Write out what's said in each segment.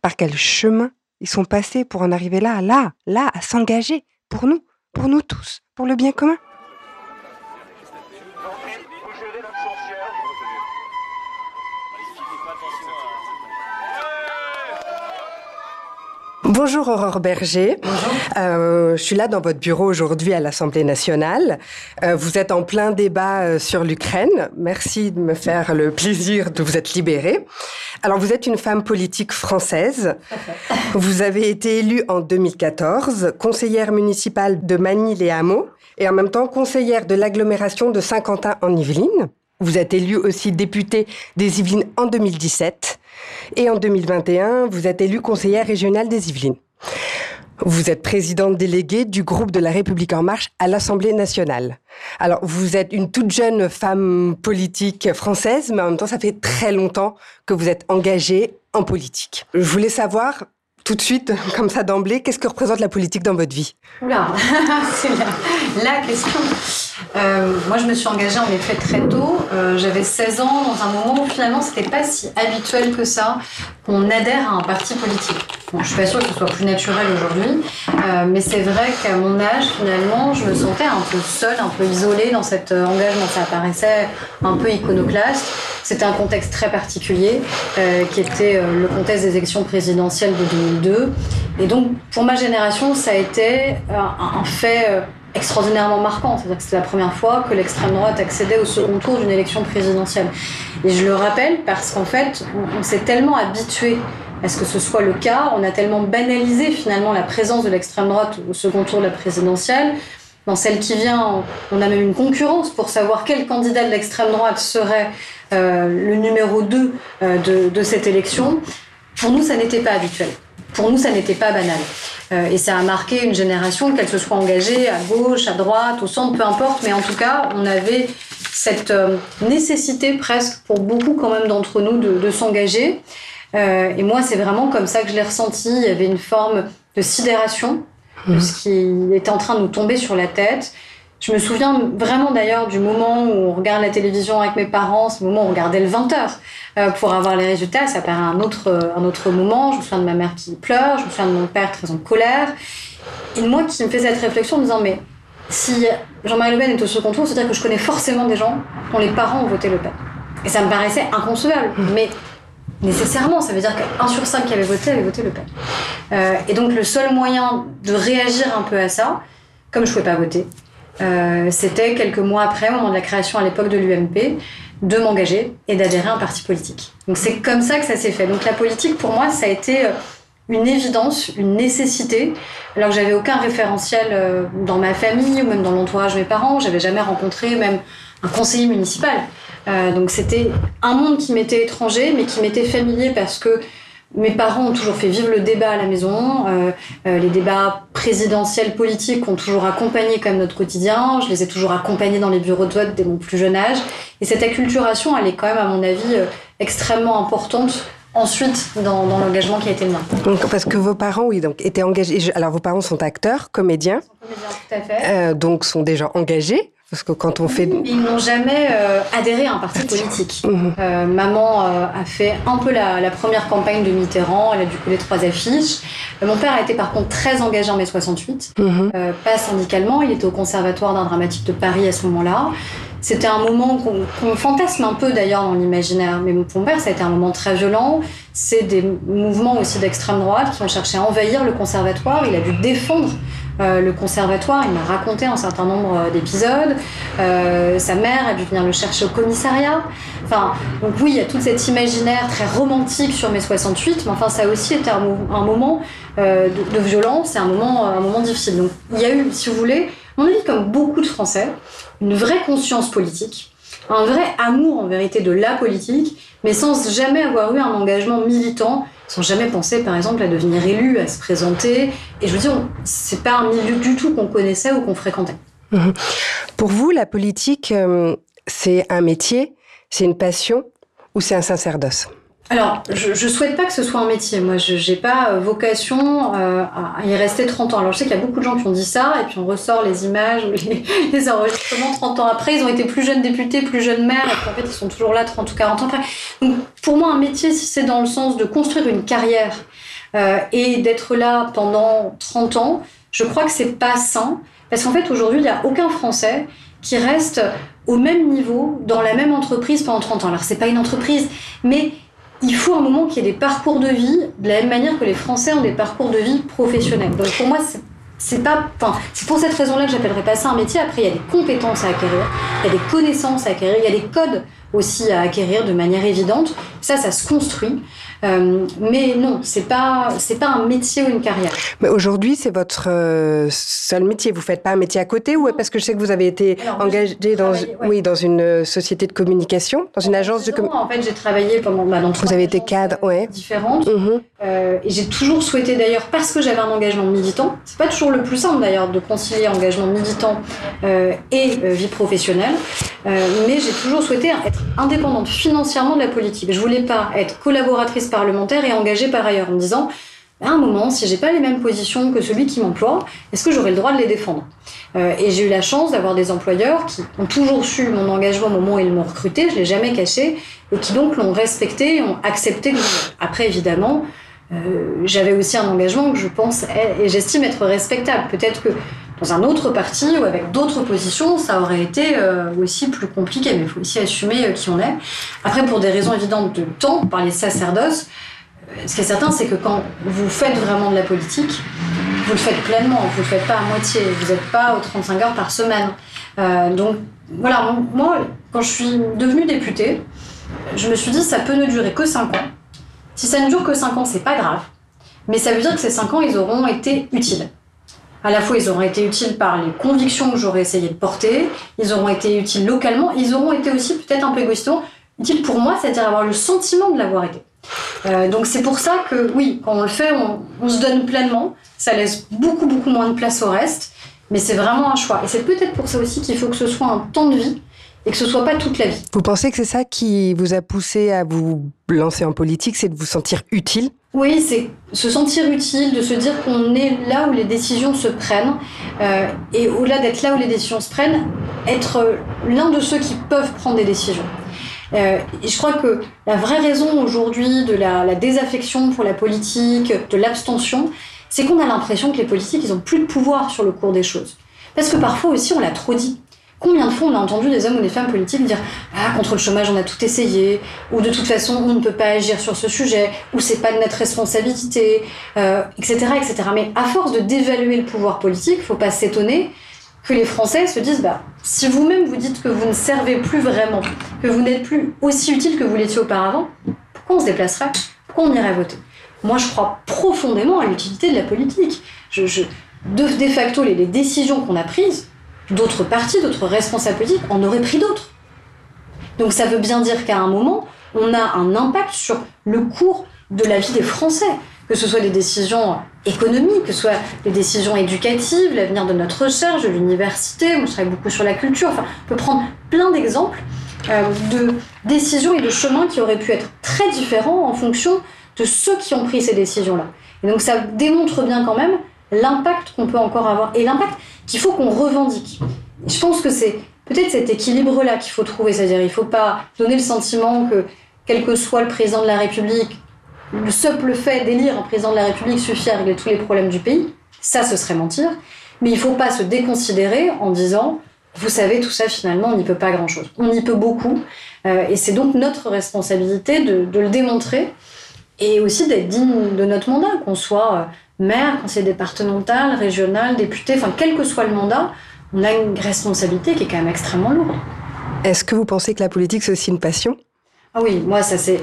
Par quel chemin ils sont passés pour en arriver là, là, là, à s'engager, pour nous, pour nous tous, pour le bien commun? Bonjour Aurore Berger. Bonjour. Euh, je suis là dans votre bureau aujourd'hui à l'Assemblée nationale. Euh, vous êtes en plein débat euh, sur l'Ukraine. Merci de me faire le plaisir de vous être libérée. Alors vous êtes une femme politique française. Vous avez été élue en 2014, conseillère municipale de Manille-les-Hameaux et en même temps conseillère de l'agglomération de Saint-Quentin en Yvelines. Vous êtes élue aussi députée des Yvelines en 2017 et en 2021, vous êtes élue conseillère régionale des Yvelines. Vous êtes présidente déléguée du groupe de la République en marche à l'Assemblée nationale. Alors, vous êtes une toute jeune femme politique française, mais en même temps, ça fait très longtemps que vous êtes engagée en politique. Je voulais savoir, tout de suite, comme ça d'emblée, qu'est-ce que représente la politique dans votre vie? Oula, c'est la, la question. Euh, moi, je me suis engagée en effet très tôt. Euh, J'avais 16 ans, dans un moment où finalement, c'était pas si habituel que ça qu'on adhère à un parti politique. Bon, je suis pas sûre que ce soit plus naturel aujourd'hui, euh, mais c'est vrai qu'à mon âge, finalement, je me sentais un peu seule, un peu isolée dans cet engagement. Ça paraissait un peu iconoclaste. C'était un contexte très particulier, euh, qui était euh, le contexte des élections présidentielles de 2002. Et donc, pour ma génération, ça a été un, un fait euh, extraordinairement marquant. C'est-à-dire que c'était la première fois que l'extrême droite accédait au second tour d'une élection présidentielle. Et je le rappelle parce qu'en fait, on, on s'est tellement habitué à ce que ce soit le cas, on a tellement banalisé finalement la présence de l'extrême droite au second tour de la présidentielle. Dans celle qui vient, on a même une concurrence pour savoir quel candidat de l'extrême droite serait euh, le numéro 2 euh, de, de cette élection. Pour nous, ça n'était pas habituel. Pour nous, ça n'était pas banal. Euh, et ça a marqué une génération, qu'elle se soit engagée à gauche, à droite, au centre, peu importe. Mais en tout cas, on avait cette euh, nécessité presque pour beaucoup quand même d'entre nous de, de s'engager. Euh, et moi, c'est vraiment comme ça que je l'ai ressenti. Il y avait une forme de sidération de ce qui était en train de nous tomber sur la tête. Je me souviens vraiment d'ailleurs du moment où on regarde la télévision avec mes parents, ce moment où on regardait le 20h euh, pour avoir les résultats. Ça paraît un autre, un autre moment. Je me souviens de ma mère qui pleure, je me souviens de mon père très en colère. Et moi qui me fais cette réflexion en me disant, mais si Jean-Marie Le Pen est au second tour, c'est-à-dire que je connais forcément des gens dont les parents ont voté Le Pen. Et ça me paraissait inconcevable. Mais nécessairement, ça veut dire qu'un sur cinq qui avait voté avait voté Le Pen. Euh, et donc le seul moyen de réagir un peu à ça, comme je ne pouvais pas voter, euh, c'était quelques mois après, au moment de la création à l'époque de l'UMP, de m'engager et d'adhérer à un parti politique. Donc c'est comme ça que ça s'est fait. Donc la politique, pour moi, ça a été euh, une évidence, une nécessité. Alors que j'avais aucun référentiel euh, dans ma famille ou même dans l'entourage de mes parents. J'avais jamais rencontré même un conseiller municipal. Euh, donc c'était un monde qui m'était étranger, mais qui m'était familier parce que mes parents ont toujours fait vivre le débat à la maison. Euh, euh, les débats présidentiels politiques ont toujours accompagné comme notre quotidien. Je les ai toujours accompagnés dans les bureaux de vote dès mon plus jeune âge. Et cette acculturation, elle est quand même, à mon avis, euh, extrêmement importante ensuite dans, dans l'engagement qui a été le mien. Donc, parce que vos parents, oui, donc étaient engagés. Alors vos parents sont acteurs, comédiens, Tout à fait. euh, donc sont déjà engagés. Parce que quand on fait, Ils n'ont jamais euh, adhéré à un parti politique. Mhm. Euh, maman euh, a fait un peu la, la première campagne de Mitterrand, elle a dû coller trois affiches. Euh, mon père a été par contre très engagé en mai 68, Mhm. euh, pas syndicalement, il était au conservatoire d'art dramatique de Paris à ce moment-là. C'était un moment qu'on qu'on fantasme un peu d'ailleurs dans l'imaginaire, mais pour mon père, ça a été un moment très violent. C'est des mouvements aussi d'extrême droite qui ont cherché à envahir le conservatoire. Il a dû défendre euh, le conservatoire. Il m'a raconté un certain nombre euh, d'épisodes. Euh, sa mère a dû venir le chercher au commissariat. Enfin, donc oui, il y a tout cet imaginaire très romantique sur mai 68, mais enfin, ça aussi été un, mo- un moment de, violence et un moment, un moment difficile. Donc il y a eu, si vous voulez, à mon avis, comme beaucoup de Français, une vraie conscience politique, un vrai amour en vérité de la politique, mais sans jamais avoir eu un engagement militant sans jamais penser, par exemple, à devenir élu, à se présenter. Et je veux dire, c'est pas un milieu du tout qu'on connaissait ou qu'on fréquentait. Mhm. Pour vous, la politique, euh, c'est un métier, c'est une passion ou c'est un sacerdoce? Alors, je, je souhaite pas que ce soit un métier. Moi, je n'ai pas euh, vocation euh, à y rester 30 ans. Alors, je sais qu'il y a beaucoup de gens qui ont dit ça, et puis on ressort les images, les, les enregistrements 30 ans après. Ils ont été plus jeunes députés, plus jeunes maires, et puis en fait, ils sont toujours là 30 ou 40 ans après. Donc, pour moi, un métier, si c'est dans le sens de construire une carrière euh, et d'être là pendant 30 ans, je crois que c'est pas sain. Parce qu'en fait, aujourd'hui, il n'y a aucun Français qui reste au même niveau, dans la même entreprise pendant 30 ans. Alors, c'est pas une entreprise, mais il faut un moment qu'il y ait des parcours de vie de la même manière que les Français ont des parcours de vie professionnels. Donc pour moi, c'est pas, enfin, c'est pour cette raison-là que j'appellerais pas ça un métier. Après, il y a des compétences à acquérir, il y a des connaissances à acquérir, il y a des codes aussi à acquérir de manière évidente. Ça, ça se construit. Euh, mais non, c'est pas c'est pas un métier ou une carrière. Mais aujourd'hui, c'est votre euh, seul métier. Vous faites pas un métier à côté ou parce que je sais que vous avez été engagé dans oui dans une euh, société de communication, dans une agence de communication. En fait, j'ai travaillé pendant bah, dans Vous avez été cadre, ouais. Différentes. Mhm. et j'ai toujours souhaité d'ailleurs parce que j'avais un engagement militant. C'est pas toujours le plus simple d'ailleurs de concilier engagement militant et vie professionnelle. mais j'ai toujours souhaité être indépendante financièrement de la politique. Je voulais pas être collaboratrice parlementaire et engagée par ailleurs en me disant à un moment, si j'ai pas les mêmes positions que celui qui m'emploie, est-ce que j'aurai le droit de les défendre? Euh, Et j'ai eu la chance d'avoir des employeurs qui ont toujours su mon engagement au moment où ils m'ont recruté, je l'ai jamais caché, et qui donc l'ont respecté et ont accepté. Que... Après, évidemment, euh, j'avais aussi un engagement que je pense et j'estime être respectable. Peut-être que dans un autre parti ou avec d'autres positions, ça aurait été euh, aussi plus compliqué, mais il faut aussi assumer euh, qui on est. Après, pour des raisons évidentes de temps, par les sacerdoces, euh, ce qui est certain, c'est que quand vous faites vraiment de la politique, vous le faites pleinement, vous le faites pas à moitié, vous n'êtes pas aux 35 heures par semaine. donc voilà, moi, quand je suis devenue députée, je me suis dit ça peut ne durer que 5 ans. Si ça ne dure que 5 ans, c'est pas grave, mais ça veut dire que ces 5 ans, ils auront été utiles. À la fois, ils auront été utiles par les convictions que j'aurais essayé de porter, ils auront été utiles localement, ils auront été aussi peut-être un peu égoïstement utiles pour moi, c'est-à-dire avoir le sentiment de l'avoir été. Euh, donc c'est pour ça que oui, quand on le fait, on, se donne pleinement, ça laisse beaucoup beaucoup moins de place au reste, mais c'est vraiment un choix. Et c'est peut-être pour ça aussi qu'il faut que ce soit un temps de vie et que ce soit pas toute la vie. Vous pensez que c'est ça qui vous a poussé à vous lancer en politique, c'est de vous sentir utile? Oui, c'est se sentir utile, de se dire qu'on est là où les décisions se prennent, euh, et au-delà d'être là où les décisions se prennent, être l'un de ceux qui peuvent prendre des décisions. Euh, et je crois que la vraie raison aujourd'hui de la, la, désaffection pour la politique, de l'abstention, c'est qu'on a l'impression que les politiques, ils ont plus de pouvoir sur le cours des choses. Parce que parfois aussi, on l'a trop dit. Combien de fois on a entendu des hommes ou des femmes politiques dire Ah, contre le chômage, on a tout essayé, ou de toute façon, on ne peut pas agir sur ce sujet, ou c'est pas de notre responsabilité, euh, etc., etc. Mais à force de dévaluer le pouvoir politique, faut pas s'étonner que les Français se disent bah, si vous-même vous dites que vous ne servez plus vraiment, que vous n'êtes plus aussi utile que vous l'étiez auparavant, pourquoi on se déplacerait Pourquoi on irait voter? Moi, je crois profondément à l'utilité de la politique. Je, de, facto, les décisions qu'on a prises, d'autres partis, d'autres responsables politiques en auraient pris d'autres. Donc ça veut bien dire qu'à un moment, on a un impact sur le cours de la vie des Français, que ce soit des décisions économiques, que ce soit des décisions éducatives, l'avenir de notre recherche, de l'université, je travaille beaucoup sur la culture, enfin on peut prendre plein d'exemples euh, de décisions et de chemins qui auraient pu être très différents en fonction de ceux qui ont pris ces décisions-là. Et donc ça démontre bien quand même l'impact qu'on peut encore avoir et l'impact qu'il faut qu'on revendique. je pense que c'est peut-être cet équilibre-là qu'il faut trouver, c'est-à-dire il ne faut pas donner le sentiment que quel que soit le président de la République, le simple fait d'élire un président de la République suffit à régler tous les problèmes du pays. Ça, ce serait mentir. Mais il ne faut pas se déconsidérer en disant, vous savez, tout ça, finalement, on n'y peut pas grand-chose. On y peut beaucoup. Euh, et c'est donc notre responsabilité de, le démontrer et aussi d'être digne de notre mandat, qu'on soit euh, maire, conseiller départemental, régional, député, enfin quel que soit le mandat, on a une responsabilité qui est quand même extrêmement lourde. Est-ce que vous pensez que la politique c'est aussi une passion? Ah oui, moi, ça c'est,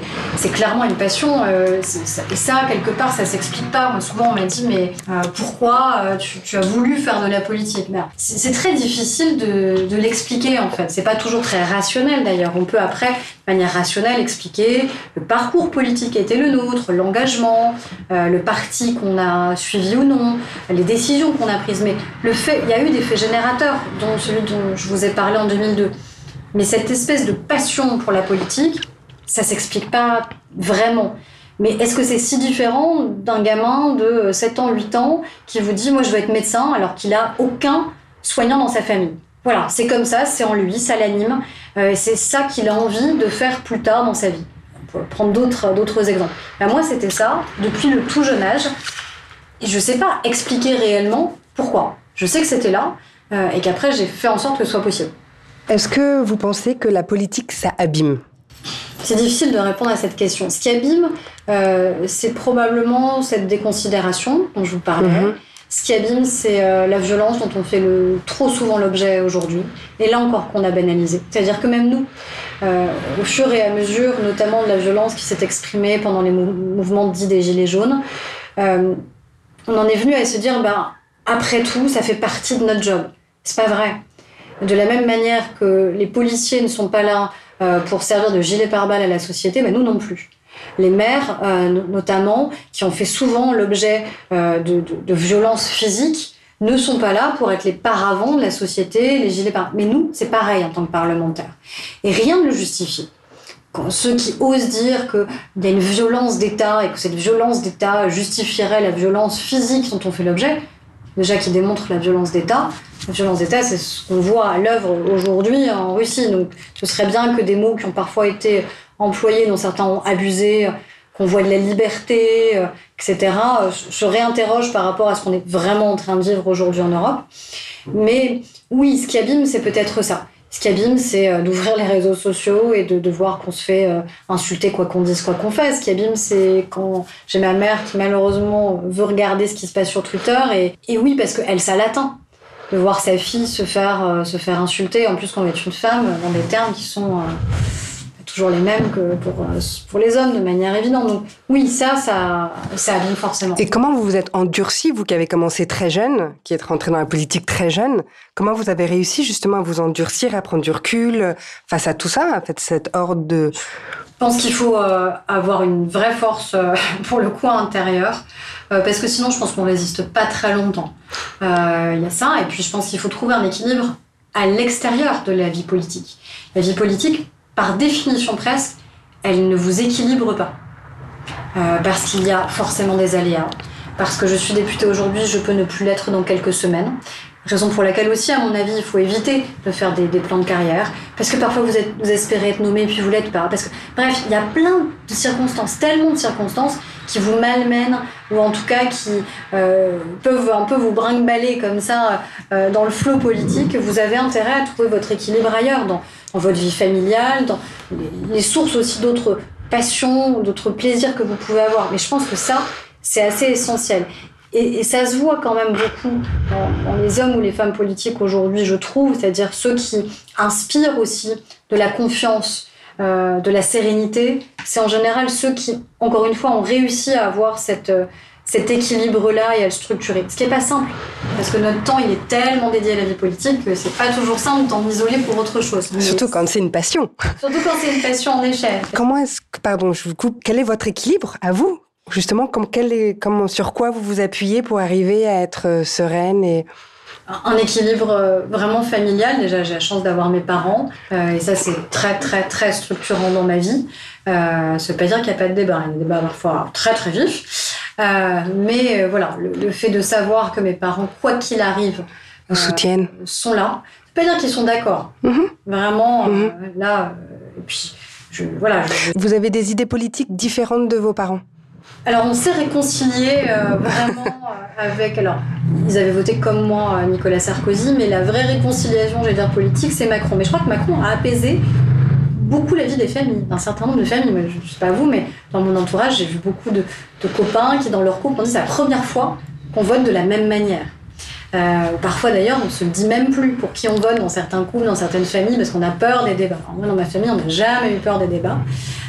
clairement une passion. Euh, et ça, quelque part, ça s'explique pas. Moi, souvent, on m'a dit, mais euh, pourquoi euh, tu, as voulu faire de la politique? Ben, c'est, très difficile de, de l'expliquer, en fait. C'est pas toujours très rationnel, d'ailleurs. On peut après, de manière rationnelle, expliquer le parcours politique qui était le nôtre, l'engagement, le parti qu'on a suivi ou non, les décisions qu'on a prises. Mais le fait, il y a eu des faits générateurs, dont celui dont je vous ai parlé en 2002. Mais cette espèce de passion pour la politique, ça s'explique pas vraiment. Mais est-ce que c'est si différent d'un gamin de 7 ans, 8 ans qui vous dit moi je veux être médecin alors qu'il a aucun soignant dans sa famille? Voilà, c'est comme ça, c'est en lui, ça l'anime, euh, c'est ça qu'il a envie de faire plus tard dans sa vie. On peut prendre d'autres, d'autres exemples. Ben, moi c'était ça, depuis le tout jeune âge, et je sais pas expliquer réellement pourquoi. Je sais que c'était là, euh, et qu'après j'ai fait en sorte que ce soit possible. Est-ce que vous pensez que la politique, ça abîme? C'est difficile de répondre à cette question. Ce qui abîme, euh, c'est probablement cette déconsidération dont je vous parlais. Mhm. Ce qui abîme, c'est euh, la violence dont on fait le, trop souvent l'objet aujourd'hui. Et là encore qu'on a banalisé. C'est-à-dire que même nous, euh, au fur et à mesure, notamment de la violence qui s'est exprimée pendant les mouvements dits des Gilets jaunes, on en est venu à se dire, ben, après tout, ça fait partie de notre job. C'est pas vrai. De la même manière que les policiers ne sont pas là pour servir de gilet pare-balles à la société, mais nous non plus. Les maires, euh, notamment, qui ont fait souvent l'objet euh, de, violences physiques, ne sont pas là pour être les paravents de la société, les gilets pare Mais nous, c'est pareil en tant que parlementaires. Et rien ne le justifie. Quand ceux qui osent dire qu'il y a une violence d'État et que cette violence d'État justifierait la violence physique dont on fait l'objet, déjà qui démontre la violence d'État. La violence d'État, c'est ce qu'on voit à l'œuvre aujourd'hui en Russie. Donc ce serait bien que des mots qui ont parfois été employés, dont certains ont abusé, qu'on voit de la liberté, euh, etc., euh, se réinterrogent par rapport à ce qu'on est vraiment en train de vivre aujourd'hui en Europe. Mais oui, ce qui abîme, c'est peut-être ça. Ce qui abîme, c'est euh, d'ouvrir les réseaux sociaux et de, voir qu'on se fait euh, insulter quoi qu'on dise, quoi qu'on fasse. Ce qui abîme, c'est quand j'ai ma mère qui malheureusement veut regarder ce qui se passe sur Twitter. Et, oui, parce qu'elle, ça l'atteint. De voir sa fille se faire, euh, insulter, en plus quand on est une femme, dans des termes qui sont toujours les mêmes que pour, euh, pour les hommes, de manière évidente. Donc oui, ça, ça, ça abîme forcément. Et comment vous vous êtes endurci, vous qui avez commencé très jeune, qui êtes rentré dans la politique très jeune, comment vous avez réussi justement à vous endurcir, à prendre du recul face à tout ça, en fait, cette horde de... Je pense qu'il faut euh, avoir une vraie force, euh, pour le coup, intérieur, parce que sinon, je pense qu'on résiste pas très longtemps. Il y a ça, et puis je pense qu'il faut trouver un équilibre à l'extérieur de la vie politique. La vie politique, par définition presque, elle ne vous équilibre pas. Euh, parce qu'il y a forcément des aléas. Parce que je suis députée aujourd'hui, je peux ne plus l'être dans quelques semaines. Raison pour laquelle aussi, à mon avis, il faut éviter de faire des, plans de carrière. Parce que parfois, vous, êtes, espérez être nommé, puis vous l'êtes pas. Parce que, bref, il y a plein de circonstances, tellement de circonstances qui vous malmènent, ou en tout cas qui euh, peuvent un peu vous brinque-baller comme ça euh, dans le flot politique. Vous avez intérêt à trouver votre équilibre ailleurs, votre vie familiale, dans les sources aussi d'autres passions, d'autres plaisirs que vous pouvez avoir. Mais je pense que ça, c'est assez essentiel. Et, ça se voit quand même beaucoup dans, les hommes ou les femmes politiques aujourd'hui, je trouve, c'est-à-dire ceux qui inspirent aussi de la confiance, euh, de la sérénité. C'est en général ceux qui, encore une fois, ont réussi à avoir cette, euh, cet équilibre-là et à le structurer. Ce qui n'est pas simple, parce que notre temps, il est tellement dédié à la vie politique que c'est pas toujours simple d'en isoler pour autre chose. surtout quand c'est une passion. Surtout quand c'est une passion en échelle. Comment est-ce que, pardon, je vous coupe, quel est votre équilibre à vous? Justement, comme quel est, comme, sur quoi vous vous appuyez pour arriver à être euh, sereine et un équilibre euh, vraiment familial. Déjà, j'ai la chance d'avoir mes parents euh, et ça, c'est très, très, très structurant dans ma vie. Euh, ça veut pas dire qu'il n'y a pas de débat. Il y a des débats parfois très, très vifs. Euh, mais voilà, le, fait de savoir que mes parents, quoi qu'il arrive, vous soutiennent, sont là. Ça veut pas dire qu'ils sont d'accord. Mm-hmm. Vraiment, mm-hmm. là, et puis, je, voilà. Vous avez des idées politiques différentes de vos parents? Alors, on s'est réconcilié euh, vraiment euh, avec. Alors, ils avaient voté comme moi euh, Nicolas Sarkozy, mais la vraie réconciliation, j'allais dire politique, c'est Macron. Mais je crois que Macron a apaisé beaucoup la vie des familles, d'un certain nombre de familles. je ne sais pas vous, mais dans mon entourage, j'ai vu beaucoup de, copains qui, dans leur couple, ont dit c'est la première fois qu'on vote de la même manière. parfois d'ailleurs, on se le dit même plus pour qui on vote dans certains couples, dans certaines familles, parce qu'on a peur des débats. moi, dans ma famille, on n'a jamais eu peur des débats.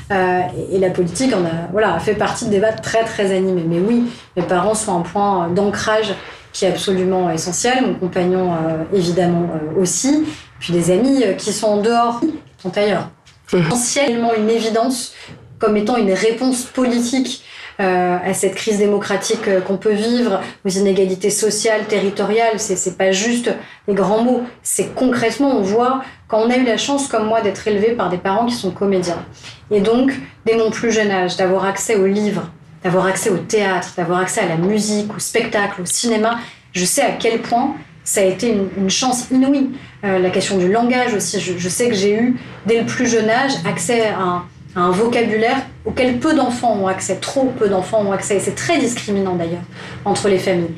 et, la politique, on a, voilà, fait partie de débats très très animés. Mais oui, mes parents sont un point d'ancrage qui est absolument essentiel. Mon compagnon, évidemment, aussi. Puis des amis qui sont en dehors, sont ailleurs. C'est essentiellement une évidence comme étant une réponse politique euh, à cette crise démocratique euh, qu'on peut vivre, aux inégalités sociales, territoriales. C'est, c'est pas juste les grands mots. C'est concrètement, on voit quand on a eu la chance, comme moi, d'être élevé par des parents qui sont comédiens. Et donc, dès mon plus jeune âge, d'avoir accès aux livres, d'avoir accès au théâtre, d'avoir accès à la musique, au spectacle, au cinéma, je sais à quel point ça a été une, chance inouïe. Euh, la question du langage aussi, je, sais que j'ai eu, dès le plus jeune âge, accès à un un vocabulaire auquel peu d'enfants ont accès, trop peu d'enfants ont accès. Et c'est très discriminant d'ailleurs entre les familles.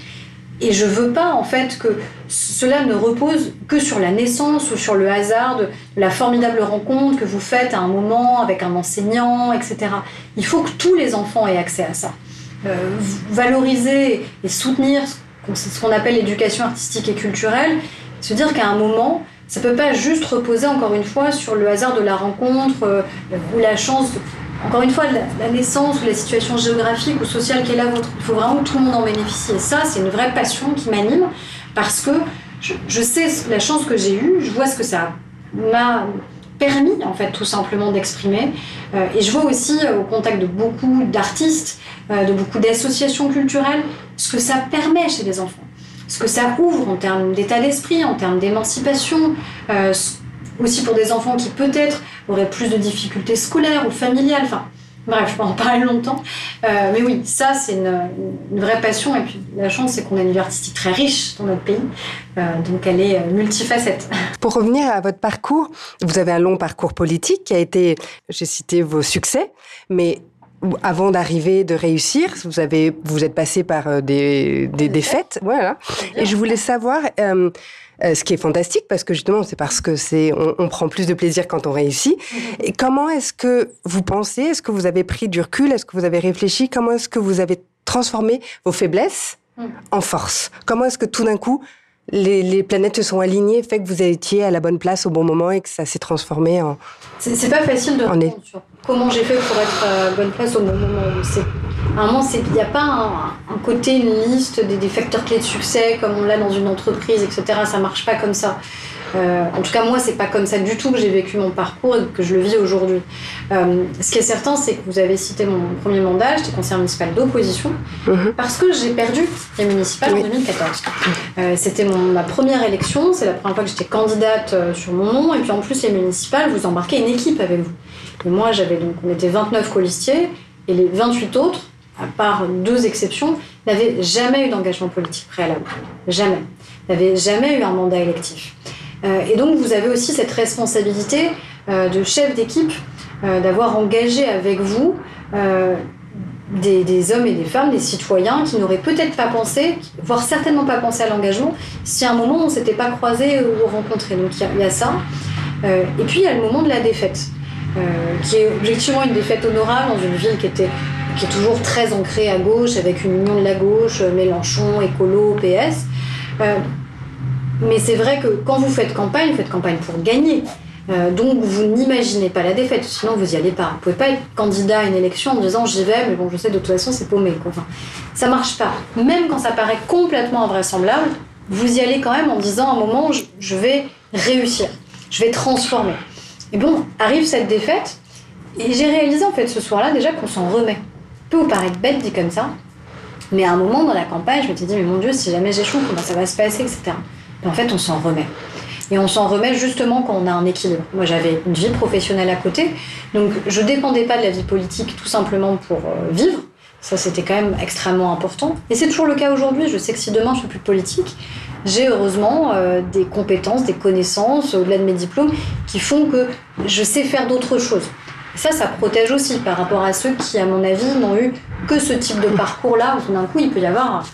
Et je veux pas en fait que cela ne repose que sur la naissance ou sur le hasard de la formidable rencontre que vous faites à un moment avec un enseignant, etc. Il faut que tous les enfants aient accès à ça. Euh, valoriser et soutenir ce qu'on appelle l'éducation artistique et culturelle, se dire qu'à un moment, ça peut pas juste reposer encore une fois sur le hasard de la rencontre euh, ou la chance, encore une fois, la, naissance ou la situation géographique ou sociale qui est la vôtre. Il faut vraiment que tout le monde en bénéficie. Et ça, c'est une vraie passion qui m'anime parce que je, sais la chance que j'ai eue, je vois ce que ça m'a permis en fait tout simplement d'exprimer euh, et je vois aussi euh, au contact de beaucoup d'artistes de beaucoup d'associations culturelles ce que ça permet chez les enfants ce que ça ouvre en termes d'état d'esprit, en termes d'émancipation, euh, aussi pour des enfants qui peut-être auraient plus de difficultés scolaires ou familiales. Enfin, bref, je peux en parler longtemps. Euh, mais oui, ça, c'est une, vraie passion. Et puis, la chance, c'est qu'on a une artistique très riche dans notre pays. Euh, donc, elle est multifacette. Pour revenir à votre parcours, vous avez un long parcours politique qui a été, j'ai cité vos succès, mais avant d'arriver, de réussir, vous avez, vous êtes passé par euh, des, des défaites, voilà. Et je voulais savoir, euh, euh, ce qui est fantastique, parce que justement, c'est parce que c'est, on, on, prend plus de plaisir quand on réussit. Et comment est-ce que vous pensez, est-ce que vous avez pris du recul, est-ce que vous avez réfléchi, comment est-ce que vous avez transformé vos faiblesses mhm. en force? Comment est-ce que tout d'un coup, les, les, planètes se sont alignées, fait que vous étiez à la bonne place au bon moment et que ça s'est transformé en. C'est pas facile de répondre sur comment j'ai fait pour être à la bonne place au bon moment. À un moment, il n'y a pas un, côté, une liste des, des, facteurs clés de succès comme on l'a dans une entreprise, etc. Ça marche pas comme ça. Euh, en tout cas, moi, c'est pas comme ça du tout que j'ai vécu mon parcours et que je le vis aujourd'hui. Euh, ce qui est certain, c'est que vous avez cité mon premier mandat, j'étais conseillère municipale d'opposition, mhm. parce que j'ai perdu les municipales en 2014. Euh, c'était ma première élection, c'est la première fois que j'étais candidate sur mon nom, et puis en plus, les municipales, vous embarquez une équipe avec vous. Et moi, j'avais donc, on était 29 colistiers, et les 28 autres, à part deux exceptions, n'avaient jamais eu d'engagement politique préalable. Jamais. N'avaient jamais eu un mandat électif. Euh, et donc vous avez aussi cette responsabilité euh, de chef d'équipe euh, d'avoir engagé avec vous des, hommes et des femmes, des citoyens qui n'auraient peut-être pas pensé, voire certainement pas pensé à l'engagement, si à un moment on ne s'était pas croisé ou rencontré. Donc il y, a ça. et puis il y a le moment de la défaite, qui est objectivement une défaite honorable dans une ville qui était qui est toujours très ancrée à gauche, avec une union de la gauche, Mélenchon, écolo, PS. Mais c'est vrai que quand vous faites campagne, vous faites campagne pour gagner. Euh, donc vous n'imaginez pas la défaite, sinon vous n'y allez pas. Vous pouvez pas être candidat à une élection en disant j'y vais, mais bon je sais de toute façon c'est paumé. Quoi. Enfin, ça marche pas. Même quand ça paraît complètement invraisemblable, vous y allez quand même en disant à un moment je, je vais réussir, je vais transformer. Et bon, arrive cette défaite, et j'ai réalisé en fait ce soir-là déjà qu'on s'en remet. peut vous paraître bête dit comme ça, mais à un moment dans la campagne, je me suis dit mais mon Dieu, si jamais j'échoue, comment ça va se passer, etc en fait, on s'en remet. Et on s'en remet justement quand on a un équilibre. Moi, j'avais une vie professionnelle à côté, donc je dépendais pas de la vie politique tout simplement pour euh, vivre. Ça, c'était quand même extrêmement important. Et c'est toujours le cas aujourd'hui. Je sais que si demain je fais plus de politique, j'ai heureusement euh, des compétences, des connaissances au-delà de mes diplômes qui font que je sais faire d'autres choses. ça, ça protège aussi par rapport à ceux qui, à mon avis, n'ont eu que ce type de parcours-là, où d'un coup, il peut y avoir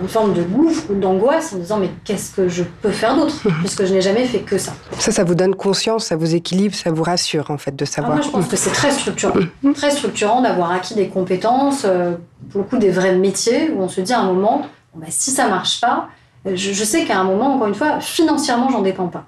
une forme de gouffre ou d'angoisse en disant mais qu'est-ce que je peux faire d'autre puisque je n'ai jamais fait que ça. Ça, ça vous donne conscience, ça vous équilibre, ça vous rassure en fait de savoir. moi, je pense que c'est très structurant, mm. très structurant d'avoir acquis des compétences, euh, pour le coup des vrais métiers où on se dit à un moment bah, si ça marche pas, je, sais qu'à un moment, encore une fois, financièrement, j'en dépends pas.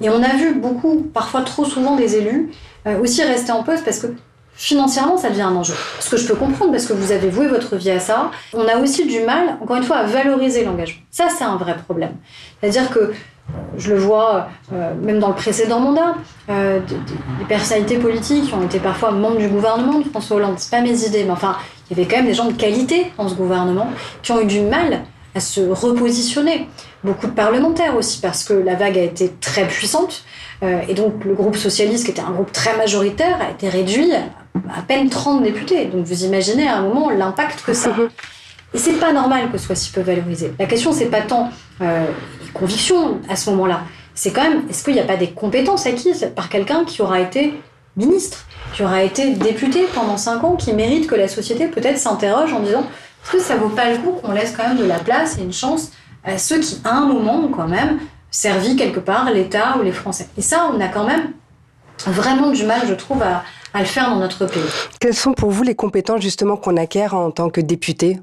Et on a vu beaucoup, parfois trop souvent, des élus euh, aussi rester en poste parce que financièrement, ça devient un enjeu. Ce que je peux comprendre parce que vous avez voué votre vie à ça. On a aussi du mal, encore une fois, à valoriser l'engagement. Ça, c'est un vrai problème. C'est-à-dire que je le vois euh, même dans le précédent mandat, euh, des, personnalités politiques qui ont été parfois membres du gouvernement de François Hollande. C'est pas mes idées, mais enfin, il y avait quand même des gens de qualité dans ce gouvernement qui ont eu du mal à se repositionner. Beaucoup de parlementaires aussi, parce que la vague a été très puissante. Euh, et donc le groupe socialiste, qui était un groupe très majoritaire, a été réduit à peine 30 députés. Donc vous imaginez à un moment l'impact que ça a. Et c'est pas normal que ce soit si peu valorisé. La question, c'est pas tant euh, les convictions à ce moment-là. C'est quand même, est-ce qu'il n'y a pas des compétences acquises par quelqu'un qui aura été ministre, qui aura été député pendant 5 ans, qui mérite que la société peut-être s'interroge en disant est-ce que ça vaut pas le coup qu'on laisse quand même de la place et une chance à ceux qui, à un moment, ont quand même servi quelque part l'État ou les Français? Et ça, on a quand même vraiment du mal, je trouve, à, à le faire dans notre pays. Quelles sont pour vous les compétences justement qu'on acquiert en tant que député?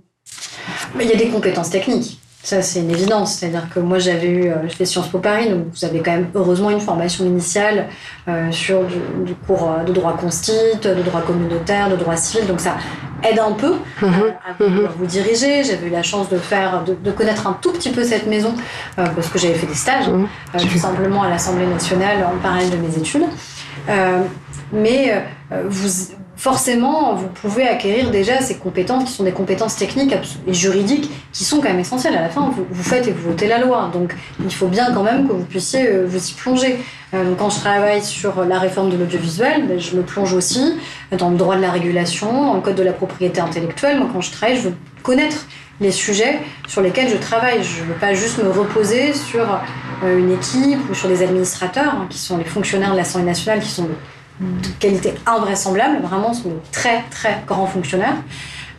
Il y a des compétences techniques. Ça, c'est une évidence. C'est-à-dire que moi, j'avais eu, euh, je fais Sciences Po Paris, donc vous avez quand même heureusement une formation initiale euh, sur du, cours euh, de droit constit, de droit communautaire, de droit civil. Donc ça aide un peu mhm. à, mhm. vous, diriger. J'avais eu la chance de faire, de, connaître un tout petit peu cette maison parce que j'avais fait des stages, mhm. tout simplement à l'Assemblée nationale en parallèle de mes études. Mais vous forcément, vous pouvez acquérir déjà ces compétences qui sont des compétences techniques et juridiques qui sont quand même essentielles. À la fin, vous, faites et vous votez la loi. Donc, il faut bien quand même que vous puissiez euh, vous y plonger. Euh, quand je travaille sur la réforme de l'audiovisuel, ben, je me plonge aussi dans le droit de la régulation, dans le code de la propriété intellectuelle. Moi, quand je travaille, je veux connaître les sujets sur lesquels je travaille. Je ne veux pas juste me reposer sur euh, une équipe ou sur des administrateurs, hein, qui sont les fonctionnaires de l'Assemblée nationale, qui sont de qualité invraisemblable, vraiment sont de très très grands fonctionnaires.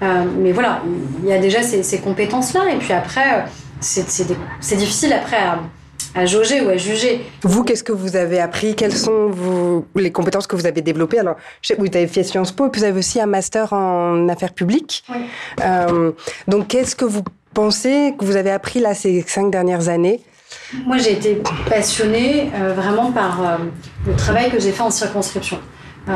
Euh, mais voilà, il y a déjà ces, compétences-là, et puis après, euh, c'est difficile après à, jauger ou à juger. Vous, qu'est-ce que vous avez appris? Quelles sont les compétences que vous avez développées? Alors, vous avez fait Sciences Po, et puis vous avez aussi un master en affaires publiques. Oui. Euh, donc, qu'est-ce que vous pensez que vous avez appris là ces cinq dernières années? Moi, j'ai été passionnée euh, vraiment par euh, le travail que j'ai fait en circonscription. Euh,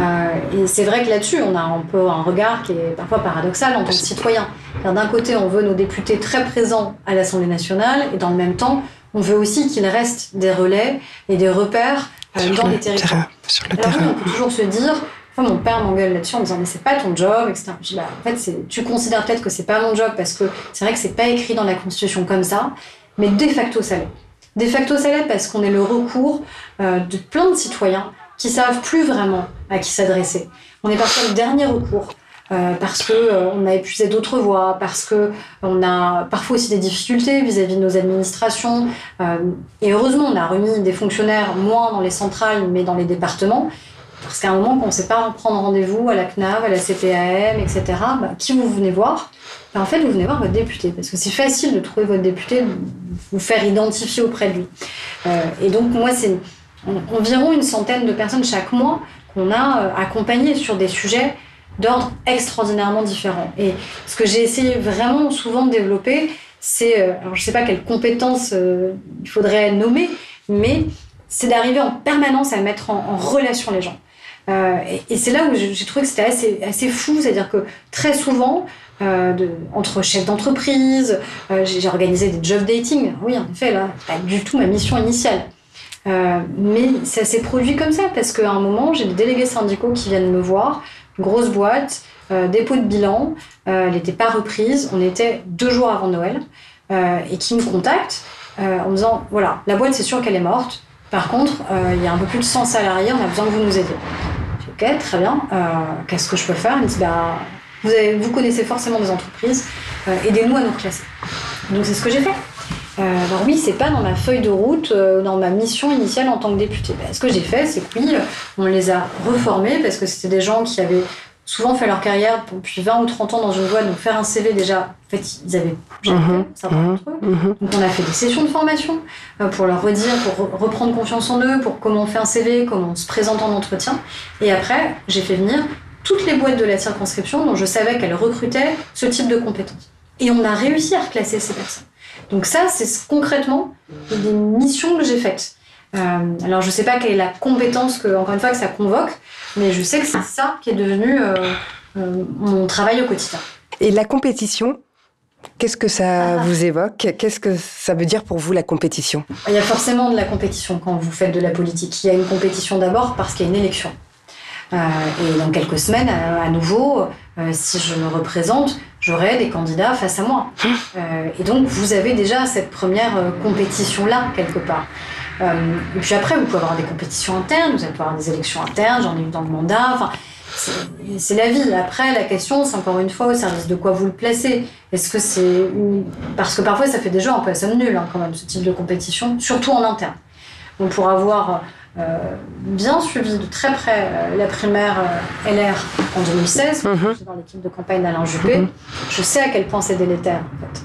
et c'est vrai que là-dessus, on a un peu un regard qui est parfois paradoxal en tant que citoyen. D'un côté, on veut nos députés très présents à l'Assemblée nationale, et dans le même temps, on veut aussi qu'il reste des relais et des repères dans les territoires. sur le terrain. on peut toujours se dire, mon père m'engueule là-dessus en me disant mais c'est pas ton job, etc. Je dis, bah, en fait, tu considères peut-être que c'est pas mon job parce que c'est vrai que c'est pas écrit dans la Constitution comme ça, mais de facto ça l'est. De facto, l'est parce qu'on est le recours euh, de plein de citoyens qui savent plus vraiment à qui s'adresser. On est parfois le dernier recours. Euh, parce que euh, on a épuisé d'autres voies, parce que on a parfois aussi des difficultés vis-à-vis de nos administrations. et heureusement, on a remis des fonctionnaires moins dans les centrales, mais dans les départements. Parce qu'à un moment, quand on ne sait pas prendre rendez-vous à la CNAV, à la CPAM, etc., bah, qui vous venez voir? Bah, En fait, vous venez voir votre député. Parce que c'est facile de trouver votre député, de vous faire identifier auprès de lui. Euh, et donc, moi, c'est environ une centaine de personnes chaque mois qu'on a euh, accompagnées sur des sujets d'ordre extraordinairement différents. Et ce que j'ai essayé vraiment souvent de développer, c'est, euh, alors je ne sais pas quelles compétences il faudrait nommer, mais c'est d'arriver en permanence à mettre en relation les gens. Euh, et, c'est là où j'ai trouvé que c'était assez, fou, c'est-à-dire que très souvent, euh, entre chefs d'entreprise, euh, j'ai organisé des job dating. Oui, en effet, là, pas du tout ma mission initiale. mais ça s'est produit comme ça, parce qu'à un moment, j'ai des délégués syndicaux qui viennent me voir, grosse boîte, dépôt de bilan, elle n'était pas reprise, on était deux jours avant Noël, et qui me contactent en me disant, voilà, la boîte, c'est sûr qu'elle est morte, par contre, il y a un peu plus de 100 salariés, on a besoin que vous nous aidiez. Ok, très bien. Euh, qu'est-ce que je peux faire Il me dit vous, connaissez forcément des entreprises, euh, aidez-nous à nous reclasser. Donc c'est ce que j'ai fait. Euh, alors oui, c'est pas dans ma feuille de route, dans ma mission initiale en tant que député. Bah, ce que j'ai fait, c'est que oui, on les a reformés parce que c'était des gens qui avaient souvent fait leur carrière depuis 20 ou 30 ans dans une boîte, donc faire un CV déjà, en fait, ils avaient jamais mhm. ça mhm. Mhm. Donc on a fait des sessions de formation euh, pour leur redire, pour reprendre confiance en eux, pour comment on fait un CV, comment on se présente en entretien. Et après, j'ai fait venir toutes les boîtes de la circonscription dont je savais qu'elles recrutaient ce type de compétences. Et on a réussi à reclasser ces personnes. Donc ça, c'est concrètement des missions que j'ai faites. Euh, alors je ne sais pas quelle est la compétence que, encore une fois, que ça convoque, mais je sais que c'est ça qui est devenu euh, euh, mon travail au quotidien. Et la compétition, Qu'est-ce que ça ah. vous évoque? Qu'est-ce que ça veut dire pour vous la compétition? Il y a forcément de la compétition quand vous faites de la politique. Il y a une compétition d'abord parce qu'il y a une élection. Euh, et dans quelques semaines, à, nouveau, euh, si je me représente, j'aurai des candidats face à moi. Euh, et donc, vous avez déjà cette première compétition-là, quelque part. Et puis après, vous pouvez avoir des compétitions internes, vous allez avoir des élections internes, j'en ai eu dans le mandat. Enfin, c'est la vie. Après, la question, c'est encore une fois au service de quoi vous le placez? Est-ce que c'est. Parce que parfois, ça fait déjà un peu à somme nulle, hein, quand même, ce type de compétition, surtout en interne. Donc, pour avoir euh, bien suivi de très près euh, la primaire euh, LR en 2016, mhm. dans l'équipe de campagne d'Alain Juppé. Mhm. Je sais à quel point c'est délétère, en fait.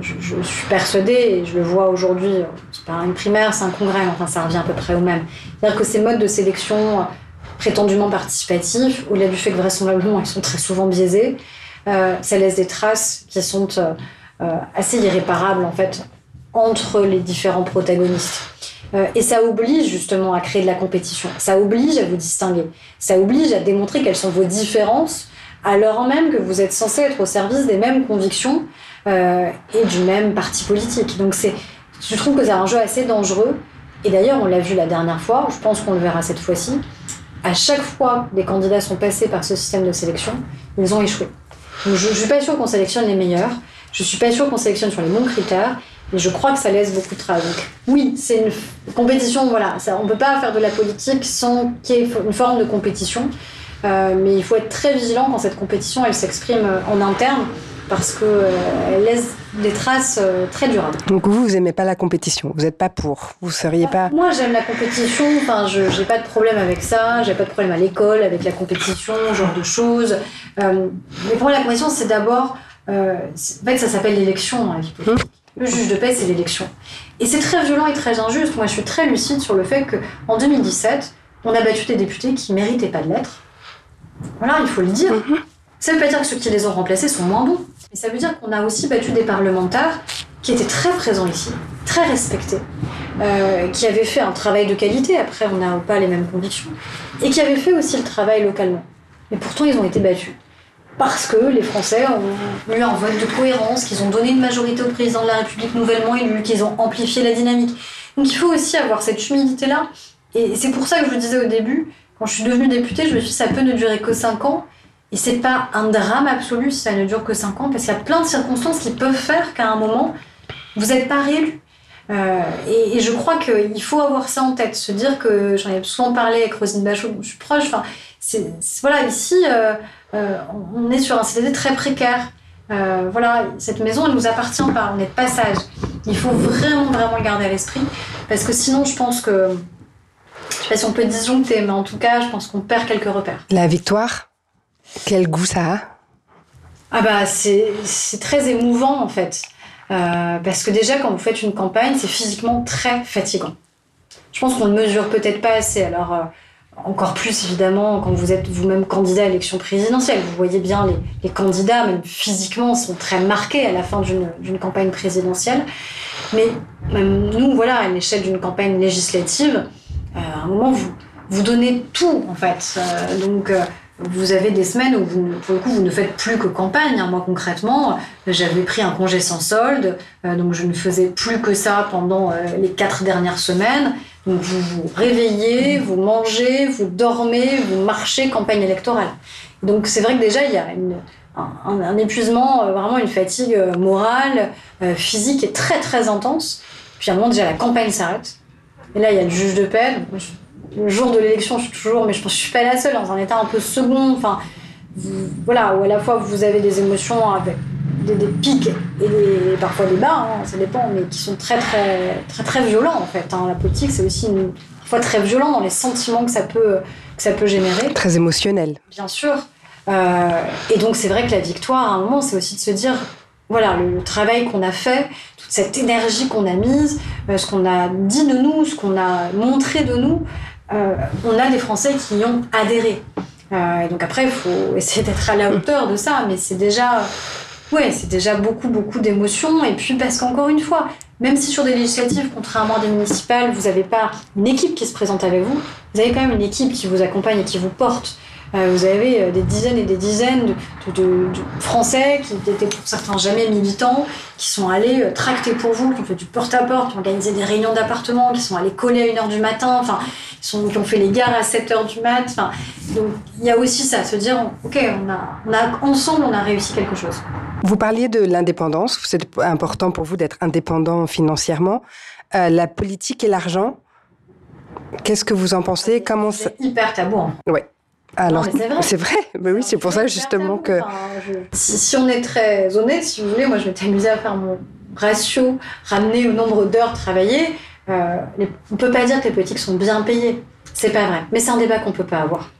Je, suis persuadée, et je le vois aujourd'hui, c'est pas une primaire, c'est un congrès, enfin ça revient à peu près au même. C'est-à-dire que ces modes de sélection prétendument participatifs, au-delà du fait que vraisemblablement ils sont très souvent biaisés, ça laisse des traces qui sont assez irréparables en fait entre les différents protagonistes. Euh, et ça oblige justement à créer de la compétition. Ça oblige à vous distinguer. Ça oblige à démontrer quelles sont vos différences, alors même que vous êtes censé être au service des mêmes convictions euh, et du même parti politique. Donc c'est, je trouve que c'est un jeu assez dangereux. Et d'ailleurs, on l'a vu la dernière fois, je pense qu'on le verra cette fois-ci. À chaque fois des candidats sont passés par ce système de sélection, ils ont échoué. je ne suis pas sûre qu'on sélectionne les meilleurs. Je suis pas sûre qu'on sélectionne sur les bons critères. Et je crois que ça laisse beaucoup de traces. Donc, oui, c'est une compétition, voilà. On ne peut pas faire de la politique sans qu'il y ait une forme de compétition. Euh, mais il faut être très vigilant quand cette compétition, elle s'exprime euh, en interne parce qu'elle euh, laisse des traces très durables. Donc vous, vous n'aimez pas la compétition, vous n'êtes pas pour, vous seriez pas... Moi j'aime la compétition, enfin je n'ai pas de problème avec ça, j'ai pas de problème à l'école avec la compétition, ce genre de choses. mais pour moi la compétition c'est d'abord, en fait ça s'appelle l'élection hein, le juge de paix, c'est l'élection. Et c'est très violent et très injuste. Moi, je suis très lucide sur le fait qu'en 2017, on a battu des députés qui méritaient pas de l'être. Voilà, il faut le dire. Mhm. Ça ne veut pas dire que ceux qui les ont remplacés sont moins bons. Mais ça veut dire qu'on a aussi battu des parlementaires qui étaient très présents ici, très respectés, euh, qui avaient fait un travail de qualité. Après, on n'a pas les mêmes convictions. Et qui avaient fait aussi le travail localement. Mais pourtant, ils ont été battus parce que les Français ont eu un vote de cohérence, qu'ils ont donné une majorité au président de la République nouvellement élu, qu'ils ont amplifié la dynamique. Donc il faut aussi avoir cette humilité-là. Et c'est pour ça que je vous disais au début, quand je suis devenue députée, je me suis dit ça peut ne durer que 5 ans. Et c'est pas un drame absolu si ça ne dure que 5 ans, parce qu'il y a plein de circonstances qui peuvent faire qu'à un moment, vous n'êtes pas réélu. Euh, et, je crois qu'il faut avoir ça en tête, se dire que j'en ai souvent parlé avec Rosine Bachot, je suis proche. Enfin, voilà, ici, euh, euh, on est sur un CDD très précaire. Voilà, cette maison, elle nous appartient pas, on est passage. Il faut vraiment, vraiment le garder à l'esprit, parce que sinon, je pense que, je sais pas si on peut disjoncter, mais en tout cas, je pense qu'on perd quelques repères. La victoire, quel goût ça a Ah bah, c'est très émouvant, en fait. Euh, parce que déjà, quand vous faites une campagne, c'est physiquement très fatigant. Je pense qu'on ne mesure peut-être pas assez. Alors, encore plus évidemment quand vous êtes vous-même candidat à l'élection présidentielle. Vous voyez bien les, les, candidats, même physiquement, sont très marqués à la fin d'une campagne présidentielle. Mais même nous, voilà, à l'échelle d'une campagne législative, euh, à un moment, vous, vous donnez tout, en fait. Euh, donc, euh, vous avez des semaines où, vous, pour le coup, vous ne faites plus que campagne. Hein. Moi, concrètement, j'avais pris un congé sans solde, donc je ne faisais plus que ça pendant les quatre dernières semaines vous vous réveillez, vous mangez, vous dormez, vous marchez campagne électorale. Donc c'est vrai que déjà il y a un, épuisement, euh, vraiment une fatigue euh, morale, euh, physique et très très intense. Puis à un moment déjà la campagne s'arrête. Et là il y a le juge de paix. Le jour de l'élection je suis toujours, mais je pense que je suis pas la seule, dans un état un peu second. Enfin voilà, où à la fois vous avez des émotions avec des, pics et parfois des bas, hein, ça dépend, mais qui sont très très très très violents en fait. Hein. La politique, c'est aussi une, parfois très violent dans les sentiments que ça peut que ça peut générer. Très émotionnel. Bien sûr. Euh, et donc c'est vrai que la victoire, à un moment, c'est aussi de se dire, voilà, le, travail qu'on a fait, toute cette énergie qu'on a mise, euh, ce qu'on a dit de nous, ce qu'on a montré de nous, on a des Français qui y ont adhéré. et donc après, il faut essayer d'être à la hauteur de ça, mais c'est déjà Ouais, c'est déjà beaucoup, beaucoup d'émotions. Et puis, parce qu'encore une fois, même si sur des législatives, contrairement à des municipales, vous n'avez pas une équipe qui se présente avec vous, vous avez quand même une équipe qui vous accompagne et qui vous porte. Euh, vous avez euh, des dizaines et des dizaines de, Français qui étaient pour certains jamais militants, qui sont allés euh, tracter pour vous, qui ont fait du porte-à-porte, qui ont organisé des réunions d'appartements, qui sont allés coller à 1h du matin, enfin, qui ont fait les gares à 7h du mat. Enfin, donc il y a aussi ça, se dire, ok, on a, on a, ensemble, on a réussi quelque chose. Vous parliez de l'indépendance, c'est important pour vous d'être indépendant financièrement. la politique et l'argent, qu'est-ce que vous en pensez Comment C'est hyper tabou. Hein. Oui. Alors, c'est vrai. Mais oui, c'est pour ça justement que. si, on est très honnête, si vous voulez, moi je m'étais amusée à faire mon ratio ramené au nombre d'heures travaillées. Euh, on ne peut pas dire que les politiques sont bien payées. C'est pas vrai. Mais c'est un débat qu'on ne peut pas avoir.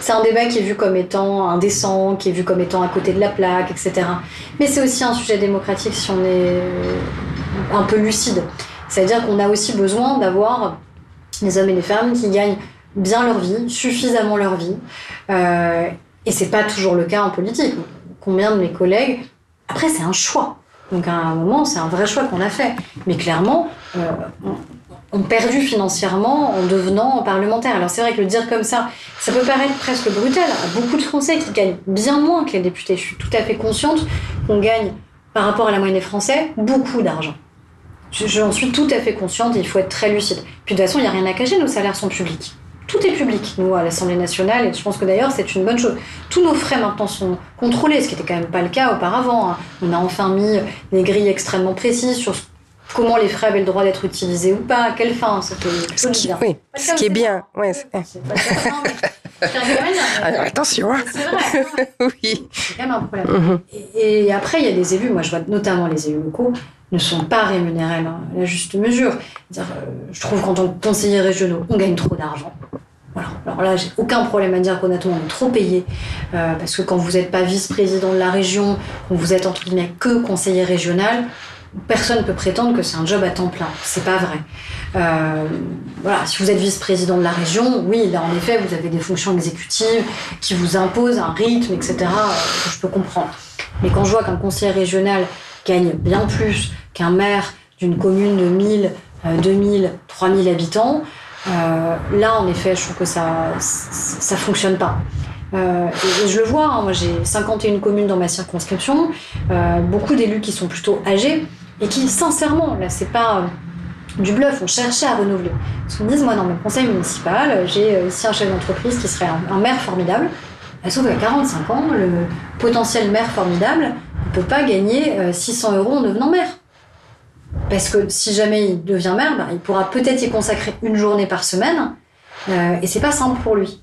C'est un débat qui est vu comme étant indécent, qui est vu comme étant à côté de la plaque, etc. Mais c'est aussi un sujet démocratique si on est un peu lucide. C'est-à-dire qu'on a aussi besoin d'avoir des hommes et des femmes qui gagnent bien leur vie, suffisamment leur vie. Euh, et c'est pas toujours le cas en politique. Combien de mes collègues. Après, c'est un choix. Donc à un moment, c'est un vrai choix qu'on a fait. Mais clairement, euh, ont perdu financièrement en devenant parlementaire. Alors c'est vrai que le dire comme ça, ça peut paraître presque brutal. Beaucoup de Français qui gagnent bien moins que les députés. Je suis tout à fait consciente qu'on gagne, par rapport à la moyenne des Français, beaucoup d'argent. J'en suis tout à fait consciente et il faut être très lucide. Puis de toute façon, il n'y a rien à cacher, nos salaires sont publics tout est public, nous, à l'Assemblée nationale, et je pense que d'ailleurs, c'est une bonne chose. Tous nos frais maintenant sont contrôlés, ce qui n'était quand même pas le cas auparavant. Hein. On a enfin mis des grilles extrêmement précises sur comment les frais avaient le droit d'être utilisés ou pas, à quelle fin. C'était ce qui, oui, ce qui est bien. Ouais, Alors, attention. Hein. C'est vrai. oui. C'est quand même un problème. Mhm. et, et, après, il y a des élus, moi je vois notamment les élus locaux, ne sont pas rémunérés à la juste mesure. Euh, je trouve qu'en tant que conseiller régionaux, on gagne trop d'argent. Voilà. Alors là, j'ai aucun problème à dire qu'honnêtement, on est trop payé. Euh, parce que quand vous n'êtes pas vice-président de la région, quand vous êtes entre guillemets que conseiller régional, personne ne peut prétendre que c'est un job à temps plein. C'est pas vrai. Euh, voilà, si vous êtes vice-président de la région, oui, là en effet, vous avez des fonctions exécutives qui vous imposent un rythme, etc., que je peux comprendre. Mais quand je vois qu'un conseiller régional gagne bien plus qu'un maire d'une commune de 1000, 2000, 3000 habitants, euh, là, en effet, je trouve que ça ça fonctionne pas. Euh, et, je le vois, hein, moi j'ai 51 communes dans ma circonscription, euh, beaucoup d'élus qui sont plutôt âgés et qui, sincèrement, là c'est pas du bluff, on cherchait à renouveler. Parce qu'on me dit, moi dans mon conseil municipal, j'ai ici un chef d'entreprise qui serait un, maire formidable, sauf qu'à 45 ans, le potentiel maire formidable, ne peut pas gagner 600 euh, euros en devenant maire. Parce que si jamais il devient maire, ben, il pourra peut-être y consacrer une journée par semaine, euh, et c'est pas simple pour lui.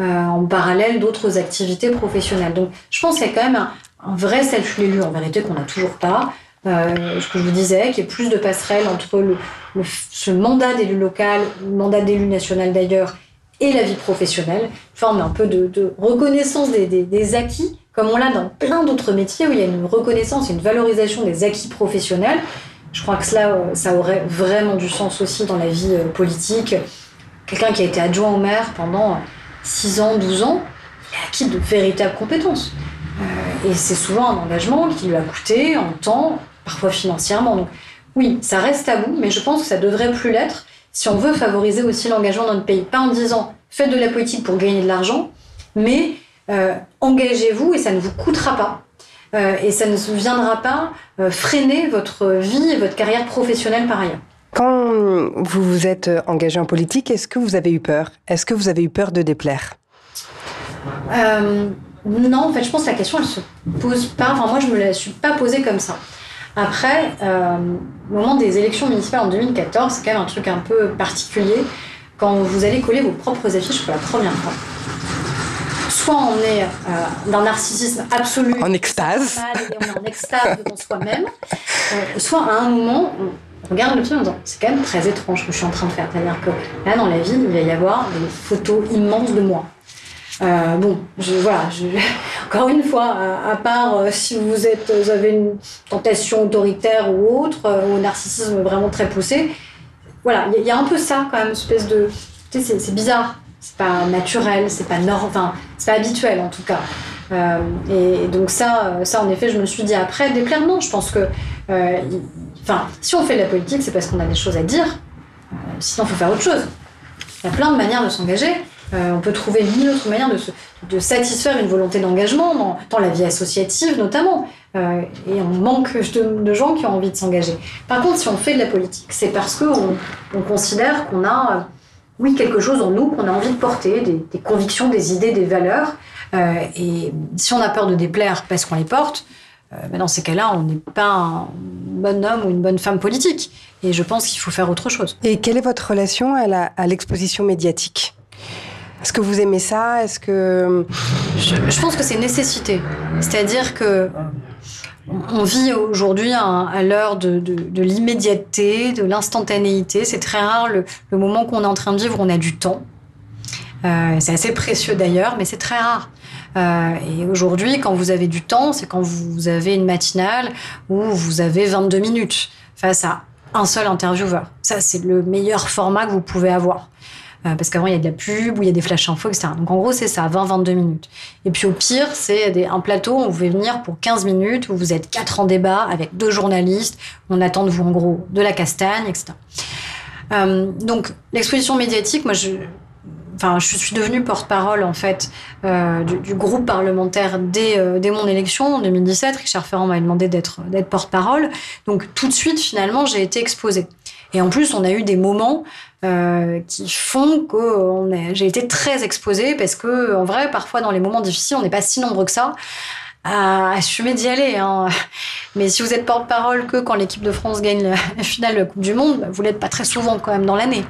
Euh, en parallèle d'autres activités professionnelles. Donc je pense qu'il y a quand même un, vrai self l'élu en vérité qu'on n'a toujours pas. Ce que je vous disais, qu'il y ait plus de passerelles entre ce mandat d'élu local, le mandat d'élu national d'ailleurs, et la vie professionnelle, une forme un peu de, reconnaissance des, acquis comme on l'a dans plein d'autres métiers où il y a une reconnaissance et une valorisation des acquis professionnels. Je crois que cela, euh, ça aurait vraiment du sens aussi dans la vie euh, politique. Quelqu'un qui a été adjoint au maire pendant 6 ans, 12 ans, il a acquis de véritables compétences. Euh, et c'est souvent un engagement qui lui a coûté en temps, parfois financièrement. Donc oui, ça reste à vous, mais je pense que ça devrait plus l'être si on veut favoriser aussi l'engagement dans notre pays. Pas en disant faites de la politique pour gagner de l'argent, mais euh, engagez-vous et ça ne vous coûtera pas. Euh, et ça ne viendra pas euh, freiner votre vie et votre carrière professionnelle par ailleurs. Quand vous vous êtes engagé en politique, est-ce que vous avez eu peur? Est-ce que vous avez eu peur de déplaire? Non, en fait, je pense que la question, elle se pose pas. Enfin, moi, je me la suis pas posée comme ça. Après, au moment des élections municipales en 2014, c'est quand même un truc un peu particulier quand vous allez coller vos propres affiches pour la première fois soit on est euh, d'un narcissisme absolu, en extase, et on est en extase devant soi-même, euh, soit à un moment, on regarde le en disant c'est quand même très étrange ce que je suis en train de faire. C'est-à-dire que là, dans la ville, il va y avoir des photos immenses de moi. Euh, bon, je, voilà, je, encore une fois, à, part si vous, êtes, vous avez une tentation autoritaire ou autre, ou un narcissisme vraiment très poussé, voilà, il y, a un peu ça quand même, une espèce de. Tu sais, c'est bizarre c'est pas naturel, c'est pas enfin, c'est pas habituel en tout cas. et donc ça, ça, en effet, je me suis dit après, déplaire, non, je pense que, enfin, si on fait de la politique, c'est parce qu'on a des choses à dire, sinon il faut faire autre chose. Il y a plein de manières de s'engager. On peut trouver mille autres manières de, satisfaire une volonté d'engagement dans, la vie associative notamment. Euh, et on manque de, gens qui ont envie de s'engager. Par contre, si on fait de la politique, c'est parce qu'on on considère qu'on a, euh, oui, quelque chose en nous qu'on a envie de porter, des, convictions, des idées, des valeurs. Euh, et si on a peur de déplaire parce qu'on les porte, euh, ben dans ces cas-là, on n'est pas un bon homme ou une bonne femme politique. Et je pense qu'il faut faire autre chose. Et quelle est votre relation à l'exposition médiatique? Est-ce que vous aimez ça? Est-ce que je, je, pense que c'est nécessité. C'est-à-dire que on vit aujourd'hui à, l'heure de, l'immédiateté, de l'instantanéité. C'est très rare le, le moment qu'on est en train de vivre, on a du temps. Euh, c'est assez précieux d'ailleurs, mais c'est très rare. Euh, et aujourd'hui, quand vous avez du temps, c'est quand vous avez une matinale où vous avez 22 minutes face à un seul intervieweur. Ça, c'est le meilleur format que vous pouvez avoir. Euh, parce qu'avant il y a de la pub ou il y a des flash infos, etc. Donc en gros c'est ça, 20-22 minutes. Et puis au pire c'est un plateau où vous pouvez venir pour 15 minutes, où vous êtes quatre en débat avec deux journalistes, on attend de vous en gros de la castagne, etc. Euh, donc l'exposition médiatique, moi je, enfin, je suis devenue porte-parole en fait euh, du, groupe parlementaire dès, mon élection en 2017. Richard Ferrand m'a demandé d'être porte-parole. Donc tout de suite, finalement, j'ai été exposée. Et en plus, on a eu des moments euh, qui font que j'ai été très exposée parce que, en vrai, parfois dans les moments difficiles, on n'est pas si nombreux que ça à assumer d'y aller. Hein. Mais si vous êtes porte-parole que quand l'équipe de France gagne la finale de la Coupe du Monde, bah, vous l'êtes pas très souvent quand même dans l'année.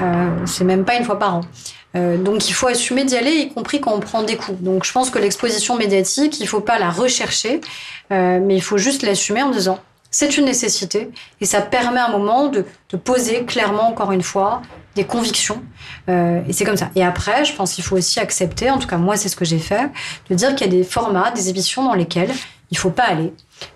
Euh, c'est même pas une fois par an. Euh, donc il faut assumer d'y aller, y compris quand on prend des coups. Donc je pense que l'exposition médiatique, il faut pas la rechercher, euh, mais il faut juste l'assumer en disant c'est une nécessité et ça permet à un moment de, de poser clairement, encore une fois, des convictions. Euh, et c'est comme ça. Et après, je pense qu'il faut aussi accepter, en tout cas moi c'est ce que j'ai fait, de dire qu'il y a des formats, des émissions dans lesquelles il faut pas aller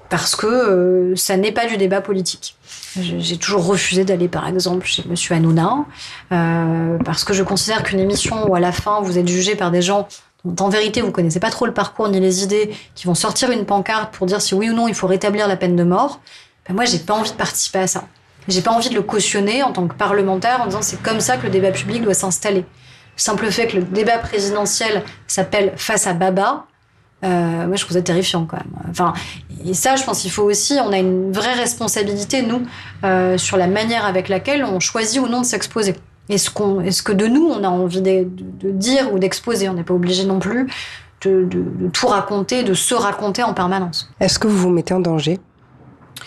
parce que euh, ça n'est pas du débat politique. J'ai toujours refusé d'aller, par exemple, chez Monsieur Hanouna, euh, parce que je considère qu'une émission où à la fin vous êtes jugé par des gens en vérité vous connaissez pas trop le parcours ni les idées, qui vont sortir une pancarte pour dire si oui ou non il faut rétablir la peine de mort, ben moi j'ai pas envie de participer à ça. J'ai pas envie de le cautionner en tant que parlementaire en disant c'est comme ça que le débat public doit s'installer. Le simple fait que le débat présidentiel s'appelle face à Baba, euh, moi je trouve ça terrifiant quand même. Enfin, et ça, je pense qu'il faut aussi, on a une vraie responsabilité nous euh, sur la manière avec laquelle on choisit ou non de s'exposer. Est-ce qu'on, est-ce que de nous on a envie de, de dire ou d'exposer? On n'est pas obligé non plus de, tout raconter, de se raconter en permanence. Est-ce que vous vous mettez en danger?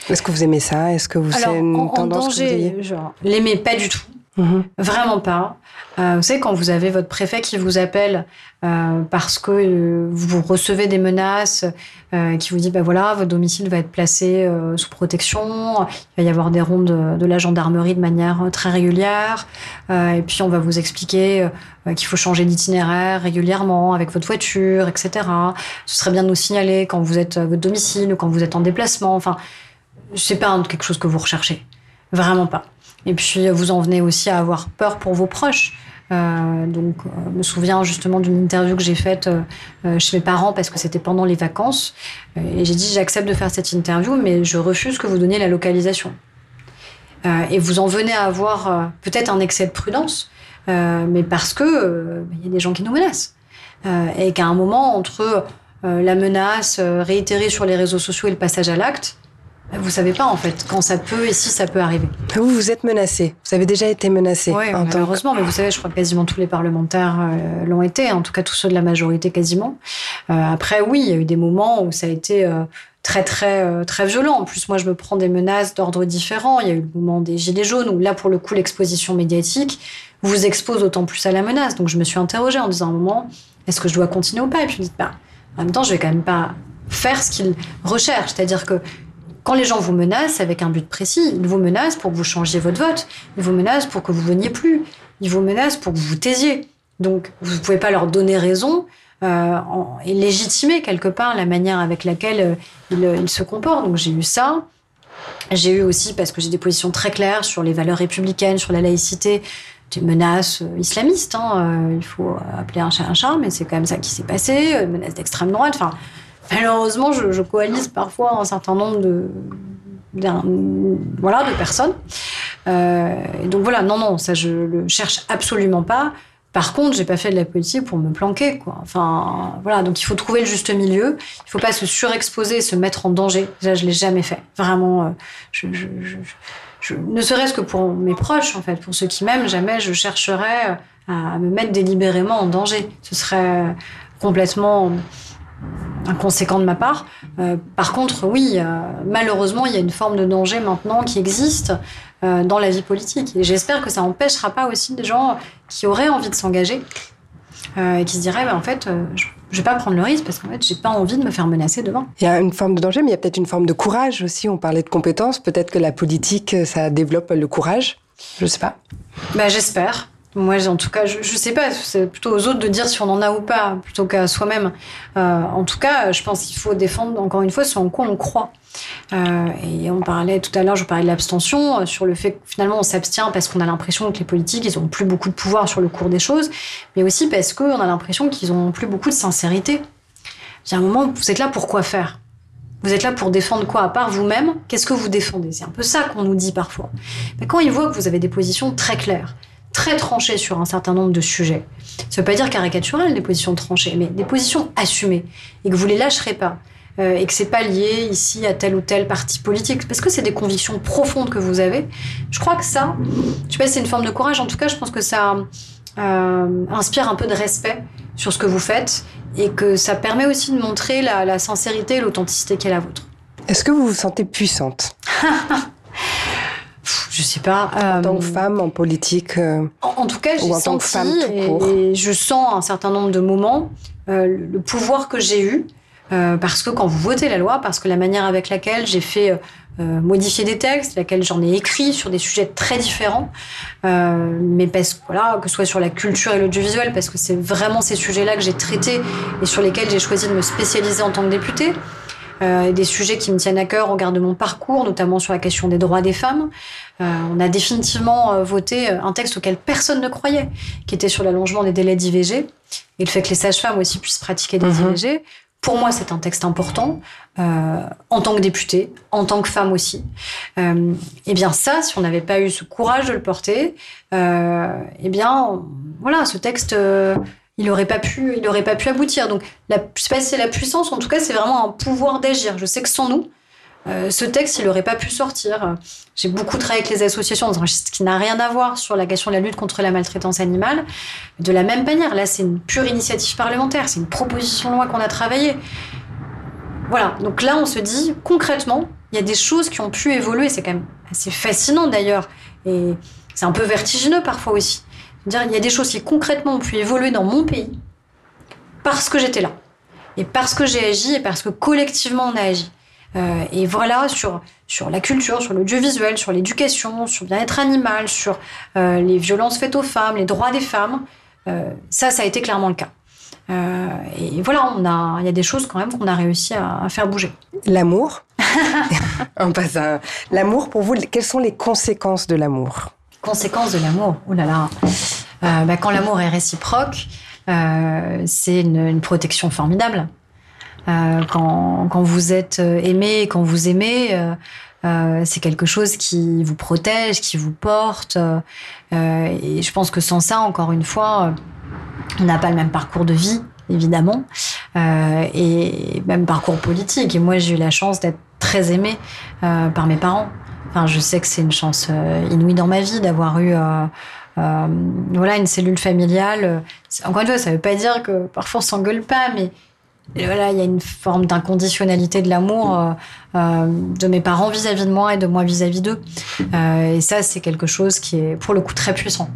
Est-ce que vous aimez ça? Est-ce que vous c'est une en, tendance en danger, que vous genre, l'aimez pas du tout. Mmh. Vraiment pas. Euh, vous savez, quand vous avez votre préfet qui vous appelle euh, parce que euh, vous recevez des menaces, euh, qui vous dit, bah voilà, votre domicile va être placé euh, sous protection, il va y avoir des rondes de, la gendarmerie de manière très régulière, et puis on va vous expliquer qu'il faut changer d'itinéraire régulièrement avec votre voiture, etc. Ce serait bien de nous signaler quand vous êtes à votre domicile ou quand vous êtes en déplacement. Enfin, c'est pas quelque chose que vous recherchez. Vraiment pas. Et puis, vous en venez aussi à avoir peur pour vos proches. Euh, donc, euh, je me souviens justement d'une interview que j'ai faite euh, chez mes parents parce que c'était pendant les vacances. Et j'ai dit j'accepte de faire cette interview, mais je refuse que vous donniez la localisation. Euh, et vous en venez à avoir euh, peut-être un excès de prudence, euh, mais parce que il y a des gens qui nous menacent. et qu'à un moment, entre la menace réitérée sur les réseaux sociaux et le passage à l'acte, vous savez pas en fait quand ça peut et si ça peut arriver. Vous, vous êtes menacé. Vous avez déjà été menacé. Oui, malheureusement, mais vous savez, je crois que quasiment tous les parlementaires euh, l'ont été, en tout cas tous ceux de la majorité quasiment. Euh, après, oui, il y a eu des moments où ça a été euh, très très très violent. En plus, moi, je me prends des menaces d'ordre différent. Il y a eu le moment des gilets jaunes où là, pour le coup, l'exposition médiatique vous expose d'autant plus à la menace. Donc, je me suis interrogée en disant à un moment, est-ce que je dois continuer ou pas? Et puis, je me dis, bah, en même temps, je vais quand même pas faire ce qu'ils recherchent, c'est-à-dire que quand les gens vous menacent avec un but précis, ils vous menacent pour que vous changiez votre vote, ils vous menacent pour que vous veniez plus, ils vous menacent pour que vous vous taisiez. Donc, vous ne pouvez pas leur donner raison euh, et légitimer quelque part la manière avec laquelle euh, ils, ils se comportent. Donc, j'ai eu ça. J'ai eu aussi, parce que j'ai des positions très claires sur les valeurs républicaines, sur la laïcité, des menaces islamistes. Hein. il faut appeler un chat un chat, mais c'est quand même ça qui s'est passé. Menaces d'extrême droite. Enfin, malheureusement, je, coalise parfois un certain nombre de, voilà, de personnes. et donc voilà, non, non, ça je le cherche absolument pas. Par contre, j'ai pas fait de la politique pour me planquer, quoi. Enfin, voilà. Donc, il faut trouver le juste milieu. Il faut pas se surexposer, se mettre en danger. Déjà, je l'ai jamais fait. Vraiment, euh, ne serait-ce que pour mes proches, en fait, pour ceux qui m'aiment, jamais je chercherais à me mettre délibérément en danger. Ce serait complètement inconséquent de ma part. Euh, par contre, oui, euh, malheureusement, il y a une forme de danger maintenant qui existe euh, dans la vie politique. Et j'espère que ça n'empêchera pas aussi des gens qui auraient envie de s'engager et qui se diraient, bah, en fait, je ne vais pas prendre le risque parce qu'en fait, j'ai pas envie de me faire menacer demain. Il y a une forme de danger, mais il y a peut-être une forme de courage aussi. On parlait de compétences. Peut-être que la politique, ça développe le courage. Je ne sais pas. Bah, j'espère. Moi, en tout cas, je, ne sais pas, c'est plutôt aux autres de dire si on en a ou pas, plutôt qu'à soi-même. Euh, en tout cas, je pense qu'il faut défendre, encore une fois, ce en quoi on croit. Euh, et on parlait tout à l'heure, je parlais de l'abstention, euh, sur le fait que finalement on s'abstient parce qu'on a l'impression que les politiques, ils ont plus beaucoup de pouvoir sur le cours des choses, mais aussi parce qu'on a l'impression qu'ils ont plus beaucoup de sincérité. Il y a un moment, vous êtes là pour quoi faire? Vous êtes là pour défendre quoi? À part vous-même, qu'est-ce que vous défendez? C'est un peu ça qu'on nous dit parfois. Mais quand ils voient que vous avez des positions très claires, très tranchées sur un certain nombre de sujets. Ça ne veut pas dire caricaturel, des positions tranchées, mais des positions assumées et que vous les lâcherez pas. Euh, et que c'est pas lié ici à tel ou tel parti politique, parce que c'est des convictions profondes que vous avez. Je crois que ça, je sais pas si c'est une forme de courage, en tout cas, je pense que ça euh, inspire un peu de respect sur ce que vous faites et que ça permet aussi de montrer la, la sincérité et l'authenticité qui est la vôtre. Est-ce que vous vous sentez puissante? je sais pas. En tant que euh, femme en politique. Euh, en, tout cas, j'ai senti et, je sens un certain nombre de moments euh, le pouvoir que j'ai eu parce que quand vous votez la loi, parce que la manière avec laquelle j'ai fait modifier des textes, laquelle j'en ai écrit sur des sujets très différents, mais parce que voilà, que ce soit sur la culture et l'audiovisuel, parce que c'est vraiment ces sujets-là que j'ai traités et sur lesquels j'ai choisi de me spécialiser en tant que députée. Euh, des sujets qui me tiennent à cœur au regard de mon parcours, notamment sur la question des droits des femmes. Euh, on a définitivement euh, voté un texte auquel personne ne croyait, qui était sur l'allongement des délais d'IVG et le fait que les sages-femmes aussi puissent pratiquer des mhm. IVG. Pour moi, c'est un texte important, en tant que députée, en tant que femme aussi. Euh, eh bien, ça, si on n'avait pas eu ce courage de le porter, eh bien, voilà, ce texte il n'aurait pas pu, il aurait pas pu aboutir. Donc, la, sais pas si c'est la puissance, en tout cas, c'est vraiment un pouvoir d'agir. Je sais que sans nous, euh, ce texte, il n'aurait pas pu sortir. J'ai beaucoup travaillé avec les associations dans un qui n'a rien à voir sur la question de la lutte contre la maltraitance animale. De la même manière, là, c'est une pure initiative parlementaire, c'est une proposition de loi qu'on a travaillée. Voilà, donc là, on se dit, concrètement, il y a des choses qui ont pu évoluer. C'est quand même assez fascinant d'ailleurs. Et c'est un peu vertigineux parfois aussi il y a des choses qui concrètement ont pu évoluer dans mon pays parce que j'étais là. Et parce que j'ai agi et parce que collectivement on a agi. Euh, et voilà, sur, sur la culture, sur l'audiovisuel, sur l'éducation, sur le bien-être animal, sur euh, les violences faites aux femmes, les droits des femmes, euh, ça, ça a été clairement le cas. et voilà, on a, il y a des choses quand même qu'on a réussi à, à faire bouger. L'amour. on passe à l'amour. Pour vous, quelles sont les conséquences de l'amour? Conséquences de l'amour. Oh là là. Euh, bah, quand l'amour est réciproque, euh, c'est une, protection formidable. Euh, quand, quand, vous êtes aimé, quand vous aimez, c'est quelque chose qui vous protège, qui vous porte. et je pense que sans ça, encore une fois, on n'a pas le même parcours de vie, évidemment, et même parcours politique. Et moi, j'ai eu la chance d'être très aimée par mes parents. Je sais que c'est une chance inouïe dans ma vie d'avoir eu euh, voilà, une cellule familiale. Encore une fois, ça ne veut pas dire que parfois on s'engueule pas, mais voilà, il y a une forme d'inconditionnalité de l'amour euh, euh, de mes parents vis-à-vis de moi et de moi vis-à-vis d'eux. Euh, et ça, c'est quelque chose qui est pour le coup très puissant.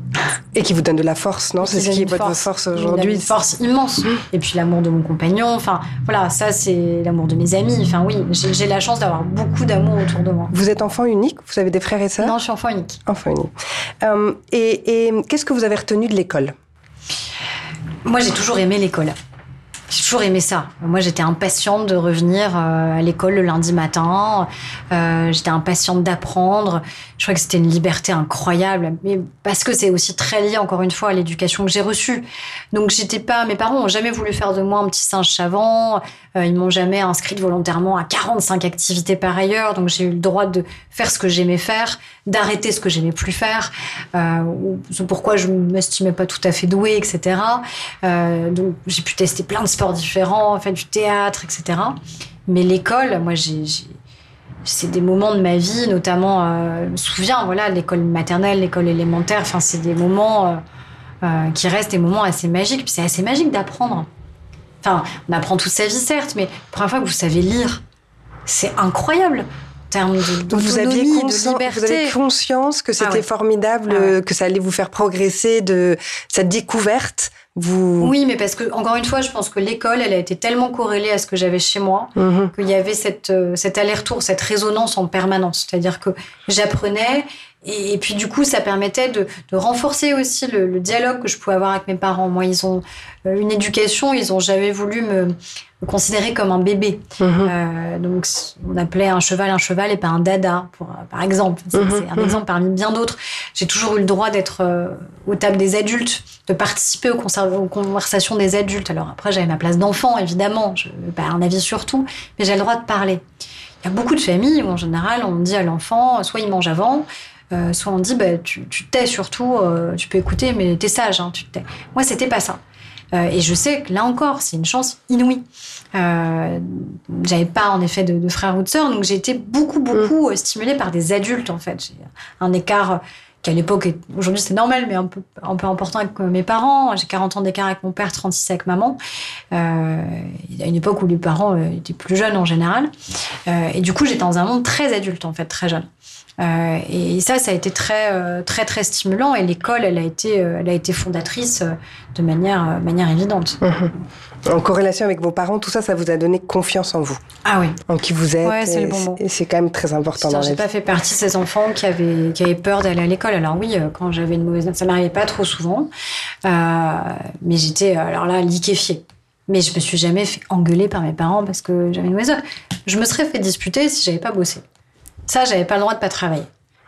Et qui vous donne de la force, non? C'est ce qui est votre force aujourd'hui. Une force immense. Et puis l'amour de mon compagnon. Enfin, voilà, ça c'est l'amour de mes amis. Enfin oui, j'ai la chance d'avoir beaucoup d'amour autour de moi. Vous êtes enfant unique? Vous avez des frères et sœurs? Non, je suis enfant unique. Enfant unique. et, et qu'est-ce que vous avez retenu de l'école? Moi, j'ai toujours aimé l'école. J'ai toujours aimé ça. Moi, j'étais impatiente de revenir euh, à l'école le lundi matin. Euh, j'étais impatiente d'apprendre. Je crois que c'était une liberté incroyable, mais parce que c'est aussi très lié, encore une fois, à l'éducation que j'ai reçue. Donc, j'étais pas. Mes parents ont jamais voulu faire de moi un petit singe savant. Euh, ils m'ont jamais inscrite volontairement à 45 activités par ailleurs. Donc, j'ai eu le droit de faire ce que j'aimais faire, d'arrêter ce que j'aimais plus faire. Euh, c'est pourquoi je m'estimais pas tout à fait douée, etc. Euh, donc, j'ai pu tester plein de sports différents, faire du théâtre, etc. Mais l'école, moi, j'ai, c'est des moments de ma vie, notamment, euh, je me souviens, voilà, l'école maternelle, l'école élémentaire, enfin, c'est des moments euh, euh, qui restent des moments assez magiques. Puis c'est assez magique d'apprendre. Enfin, on apprend toute sa vie, certes, mais la première fois que vous savez lire, c'est incroyable. En termes de, Donc vous aviez de conscience, liberté. vous avez conscience que c'était Ah ouais. formidable, Ah ouais. que ça allait vous faire progresser de cette découverte. Vous. Oui, mais parce que, encore une fois, je pense que l'école, elle a été tellement corrélée à ce que j'avais chez moi Mhm. qu'il y avait cette, euh, cet aller-retour, cette résonance en permanence. C'est-à-dire que j'apprenais et, et puis du coup, ça permettait de, de renforcer aussi le, le dialogue que je pouvais avoir avec mes parents. Moi, ils ont euh, une éducation, ils ont jamais voulu me, me considérer comme un bébé. Mhm. Euh, donc, on appelait un cheval un cheval et pas un dada, pour, euh, par exemple. C'est Mhm, un mhm. exemple parmi bien d'autres. J'ai toujours eu le droit d'être euh, aux tables des adultes, de participer aux, conversations des adultes. Alors après, j'avais ma place d'enfant, évidemment. Je n'ai pas un avis sur tout, mais j'ai le droit de parler. Il y a beaucoup de familles où, en général, on dit à l'enfant, soit il mange avant, euh, soit on dit, bah, tu, tu te tais surtout, euh, tu peux écouter, mais t'es sage, hein, tu te tais. Moi, c'était pas ça. Euh, et je sais que là encore, c'est une chance inouïe. Euh, J'avais pas en effet de, de frères ou de sœurs, donc j'ai été beaucoup, beaucoup euh, stimulée par des adultes en fait. J'ai un écart qui à l'époque, aujourd'hui c'est normal, mais un peu, un peu important avec mes parents. J'ai 40 ans d'écart avec mon père, 36 avec maman. Euh, il y a une époque où les parents étaient plus jeunes en général. Euh, et du coup, j'étais dans un monde très adulte en fait, très jeune. Euh, et ça, ça a été très, euh, très, très stimulant. Et l'école, elle a été, euh, elle a été fondatrice de manière, manière évidente. Mhm. En corrélation avec vos parents, tout ça, ça vous a donné confiance en vous, Ah oui. en qui vous êtes. Ouais, c'est le bon mot. Et c'est quand même très important dans J'ai pas fait partie de ces enfants qui avaient, qui avaient peur d'aller à l'école. Alors oui, quand j'avais une mauvaise note, ça m'arrivait pas trop souvent. Euh, mais j'étais, alors là, liquéfiée. Mais je me suis jamais fait engueuler par mes parents parce que j'avais une mauvaise note. Je me serais fait disputer si j'avais pas bossé. Ça, j'avais pas le droit de pas travailler.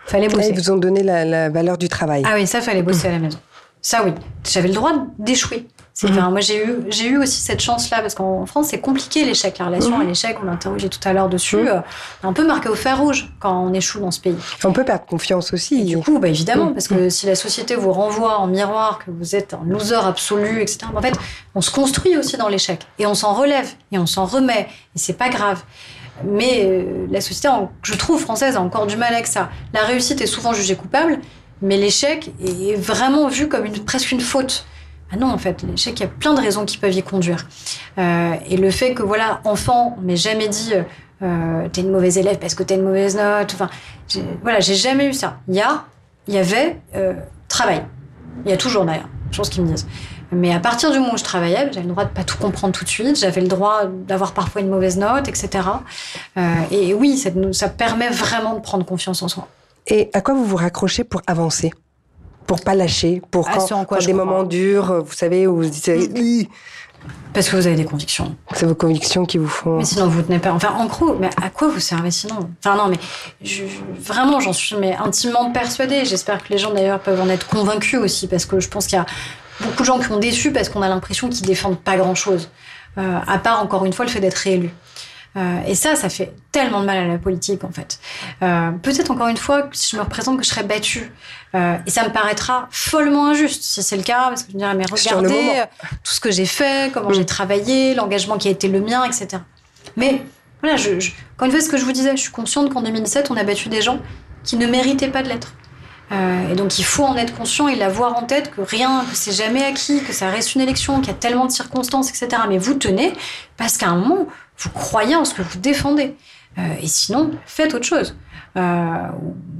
Fallait Là, bosser. ils vous ont donné la, la valeur du travail. Ah oui, ça, fallait bosser à la maison. Ça, oui. J'avais le droit d'échouer. Mhm. moi, j'ai eu, j'ai eu aussi cette chance-là, parce qu'en France, c'est compliqué l'échec. La relation Mhm. à l'échec, on l'a interrogé tout à l'heure dessus, Mhm. euh, un peu marqué au fer rouge quand on échoue dans ce pays. On peut perdre confiance aussi. Et du coup, bah, évidemment, Mhm. parce que si la société vous renvoie en miroir que vous êtes un loser absolu, etc., en fait, on se construit aussi dans l'échec. Et on s'en relève, et on s'en remet, et c'est pas grave. Mais euh, la société, je trouve, française, a encore du mal avec ça. La réussite est souvent jugée coupable, mais l'échec est vraiment vu comme une, presque une faute. Ah non, en fait, l'échec, il y a plein de raisons qui peuvent y conduire. Euh, et le fait que, voilà, enfant, on m'ait jamais dit euh, t'es une mauvaise élève parce que t'as une mauvaise note. Enfin, voilà, j'ai jamais eu ça. Il y a, il y avait travail. Il y a toujours d'ailleurs, chose qu'ils me disent. Mais à partir du moment où je travaillais, j'avais le droit de pas tout comprendre tout de suite. J'avais le droit d'avoir parfois une mauvaise note, etc. Euh, et oui, ça, permet vraiment de prendre confiance en soi. Et à quoi vous vous raccrochez pour avancer? Pour pas lâcher Pour Ah, quand, ce en quoi quand des moments durs, vous savez, où vous dites, Ih Parce que vous avez des convictions. c'est vos convictions qui vous font. Mais sinon, vous tenez pas. Enfin, en gros, mais à quoi vous servez sinon? Enfin, non, mais je- je- vraiment, j'en suis mais intimement persuadée. J'espère que les gens, d'ailleurs, peuvent en être convaincus aussi, parce que je pense qu'il y a beaucoup de gens qui ont déçu parce qu'on a l'impression qu'ils défendent pas grand-chose, euh, à part, encore une fois, le fait d'être réélu. Euh, et ça, ça fait tellement de mal à la politique, en fait. Euh, Peut-être, encore une fois, que si je me représente que je serais battue. Euh, et ça me paraîtra follement injuste, si c'est le cas, parce que je me dirais, mais regardez euh, tout ce que j'ai fait, comment Mm. j'ai travaillé, l'engagement qui a été le mien, etc. Mais voilà, je, je- encore une fois, ce que je vous disais, je suis consciente qu'en 2017, on a battu des gens qui ne méritaient pas de l'être. Euh, et donc, il faut en être conscient et l'avoir en tête que rien, que c'est jamais acquis, que ça reste une élection, qu'il y a tellement de circonstances, etc. Mais vous tenez parce qu'à un moment, vous croyez en ce que vous défendez. Euh, et sinon, faites autre chose. Euh,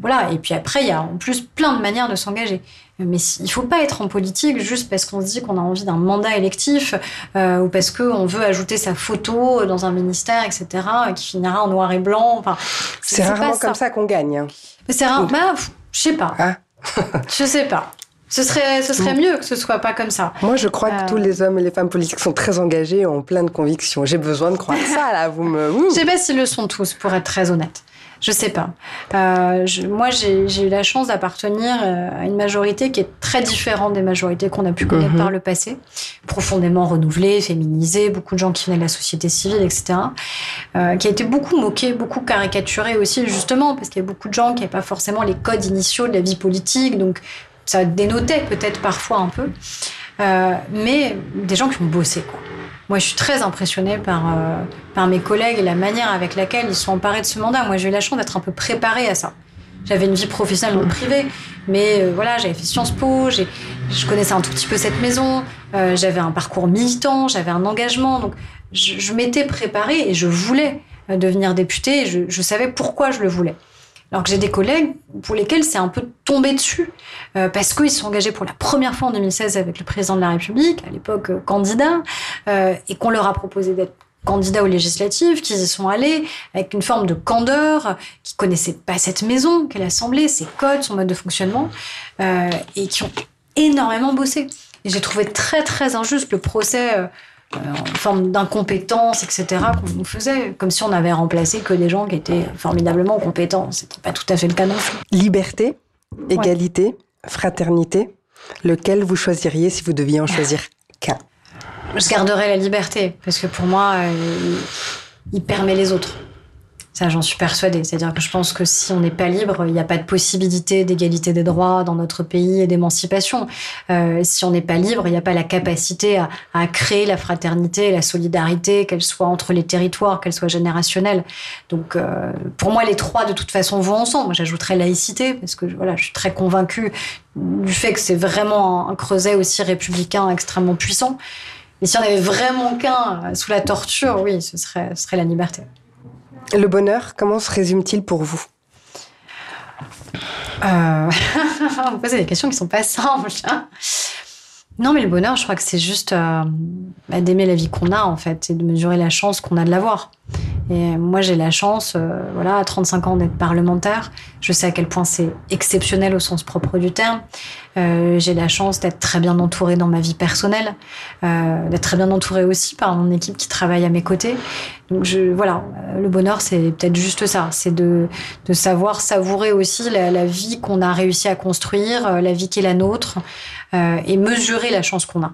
voilà. Et puis après, il y a en plus plein de manières de s'engager. Mais il faut pas être en politique juste parce qu'on se dit qu'on a envie d'un mandat électif euh, ou parce qu'on veut ajouter sa photo dans un ministère, etc., qui finira en noir et blanc. Enfin, C'est pas rarement comme ça qu'on gagne. hein. Mais c'est rare. Bah, je sais pas. Ah. Je sais pas. Ce serait, ce serait mieux que ce soit pas comme ça. Moi, je crois que tous euh. les hommes et les femmes politiques sont très engagés et ont plein de convictions. J'ai besoin de croire ça, là. Vous me. Je sais pas s'ils le sont tous, pour être très honnête. Je sais pas. Euh, moi, j'ai eu la chance d'appartenir euh, à une majorité qui est très différente des majorités qu'on a pu connaître mhm. par le passé, profondément renouvelée, féminisée, beaucoup de gens qui venaient de la société civile, etc., euh, qui a été beaucoup moquée, beaucoup caricaturée aussi, justement, parce qu'il y a beaucoup de gens qui n'avaient pas forcément les codes initiaux de la vie politique, donc ça dénotait peut-être parfois un peu, euh, mais des gens qui ont bossé, quoi. Moi, je suis très impressionnée par, euh, par mes collègues et la manière avec laquelle ils sont emparés de ce mandat. Moi, j'ai eu la chance d'être un peu préparée à ça. J'avais une vie professionnelle dans le privé, mais euh, voilà, j'avais fait Sciences Po, je connaissais un tout petit peu cette maison, euh, j'avais un parcours militant, j'avais un engagement, donc je, je m'étais préparée et je voulais devenir députée et je, je savais pourquoi je le voulais. Alors que j'ai des collègues pour lesquels c'est un peu tombé dessus, euh, parce qu'ils se sont engagés pour la première fois en 2016 avec le président de la République, à l'époque euh, candidat, euh, et qu'on leur a proposé d'être candidat aux législatives, qu'ils y sont allés avec une forme de candeur, qui connaissaient pas cette maison, qu'elle l'Assemblée, ses codes, son mode de fonctionnement, et qui ont énormément bossé. Et j'ai trouvé très très injuste le procès en forme d'incompétence, etc., qu'on nous faisait, comme si on avait remplacé que des gens qui étaient formidablement compétents. C'était pas tout à fait le cas non plus. Liberté, égalité, fraternité, lequel vous choisiriez si vous deviez en choisir qu'un? Je garderais la liberté, parce que pour moi, euh, il permet les autres. Ça, j'en suis persuadée. C'est-à-dire que je pense que si on n'est pas libre, il n'y a pas de possibilité d'égalité des droits dans notre pays et d'émancipation. Euh, si on n'est pas libre, il n'y a pas la capacité à, créer la fraternité et la solidarité, qu'elle soit entre les territoires, qu'elle soit générationnelle. Donc, euh, pour moi, les trois, de toute façon, vont ensemble. J'ajouterais laïcité, parce que voilà, je suis très convaincue du fait que c'est vraiment un creuset aussi républicain extrêmement puissant. Mais si on avait vraiment qu'un sous la torture, oui, ce serait la liberté. Le bonheur, comment se résume-t-il pour vous euh... Vous posez des questions qui sont pas simples. Hein. Non, mais le bonheur, je crois que c'est juste euh, bah, d'aimer la vie qu'on a, en fait, et de mesurer la chance qu'on a de l'avoir. Et moi, j'ai la chance, euh, voilà, à 35 ans d'être parlementaire. Je sais à quel point c'est exceptionnel au sens propre du terme. Euh, j'ai la chance d'être très bien entourée dans ma vie personnelle, euh, d'être très bien entourée aussi par mon équipe qui travaille à mes côtés. Donc, je, voilà, le bonheur, c'est peut-être juste ça. C'est de, de savoir savourer aussi la, la vie qu'on a réussi à construire, la vie qui est la nôtre, et mesurer la chance qu'on a.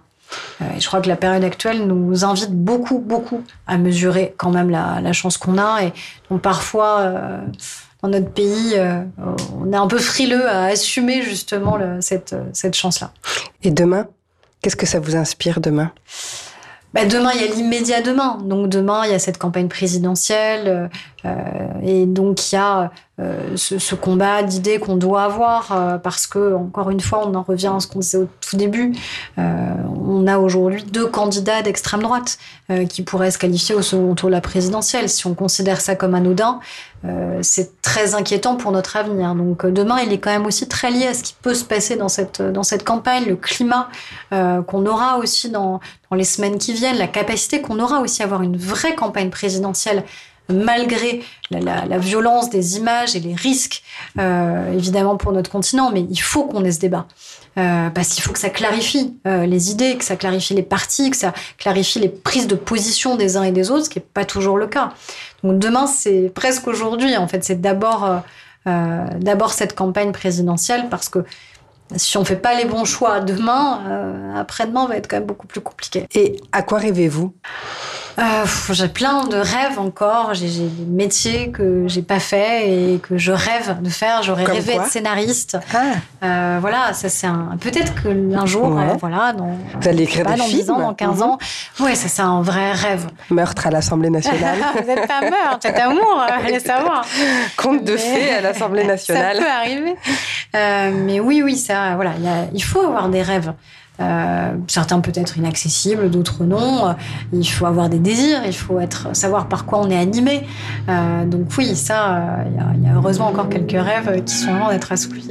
Euh, je crois que la période actuelle nous invite beaucoup, beaucoup à mesurer quand même la, chance qu'on a. Et donc parfois, euh, dans notre pays, euh, on est un peu frileux à assumer justement cette, cette chance-là. Et demain, qu'est-ce que ça vous inspire demain? Bah, demain, il y a l'immédiat demain. Donc demain, il y a cette campagne présidentielle. Et donc, il y a euh, ce, combat d'idées qu'on doit avoir euh, parce que encore une fois on en revient à ce qu'on disait au tout début euh, on a aujourd'hui deux candidats d'extrême droite qui pourraient se qualifier au second tour de la présidentielle. Si on considère ça comme anodin c'est très inquiétant pour notre avenir. Donc demain il est quand même aussi très lié à ce qui peut se passer dans cette campagne le climat qu'on aura aussi dans les semaines qui viennent la capacité qu'on aura aussi à avoir une vraie campagne présidentielle malgré la, violence des images et les risques, euh, évidemment, pour notre continent. Mais il faut qu'on ait ce débat. Euh, parce qu'il faut que ça clarifie euh, les idées, que ça clarifie les partis, que ça clarifie les prises de position des uns et des autres, ce qui n'est pas toujours le cas. Donc demain, c'est presque aujourd'hui, en fait, c'est d'abord cette campagne présidentielle, parce que si on ne fait pas les bons choix demain, après-demain va être quand même beaucoup plus compliqué. Et à quoi rêvez-vous? Euh, j'ai plein de rêves encore. J'ai des métiers que j'ai pas fait et que je rêve de faire. J'aurais rêvé d'être scénariste. Ah. Euh, voilà, ça c'est un. Peut-être que un jour, euh, voilà, dans. Vous allez écrire des dans films. 10 ans, dans 15 ans. Mhm. Ouais, ça c'est un vrai rêve. Meurtre à l'Assemblée nationale. Vous n'êtes pas meurtre, c'est amour. Allez savoir. Conte de fées à l'Assemblée nationale. Ça peut arriver. mais oui, oui, ça, voilà, il faut avoir des rêves. Euh, certains peut-être inaccessibles, d'autres non. Il faut avoir des désirs, il faut être, savoir par quoi on est animé. Euh, donc oui, ça, il y, a heureusement encore quelques rêves qui sont loin d'être assouvis.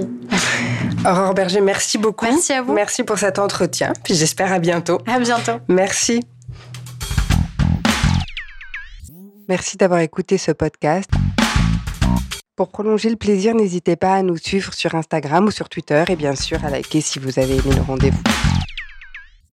Aurore Berger, merci beaucoup. Merci à vous. Merci pour cet entretien. Puis j'espère à bientôt. À bientôt. Merci. Merci d'avoir écouté ce podcast. Pour prolonger le plaisir, n'hésitez pas à nous suivre sur Instagram ou sur Twitter et bien sûr à liker si vous avez aimé le rendez-vous.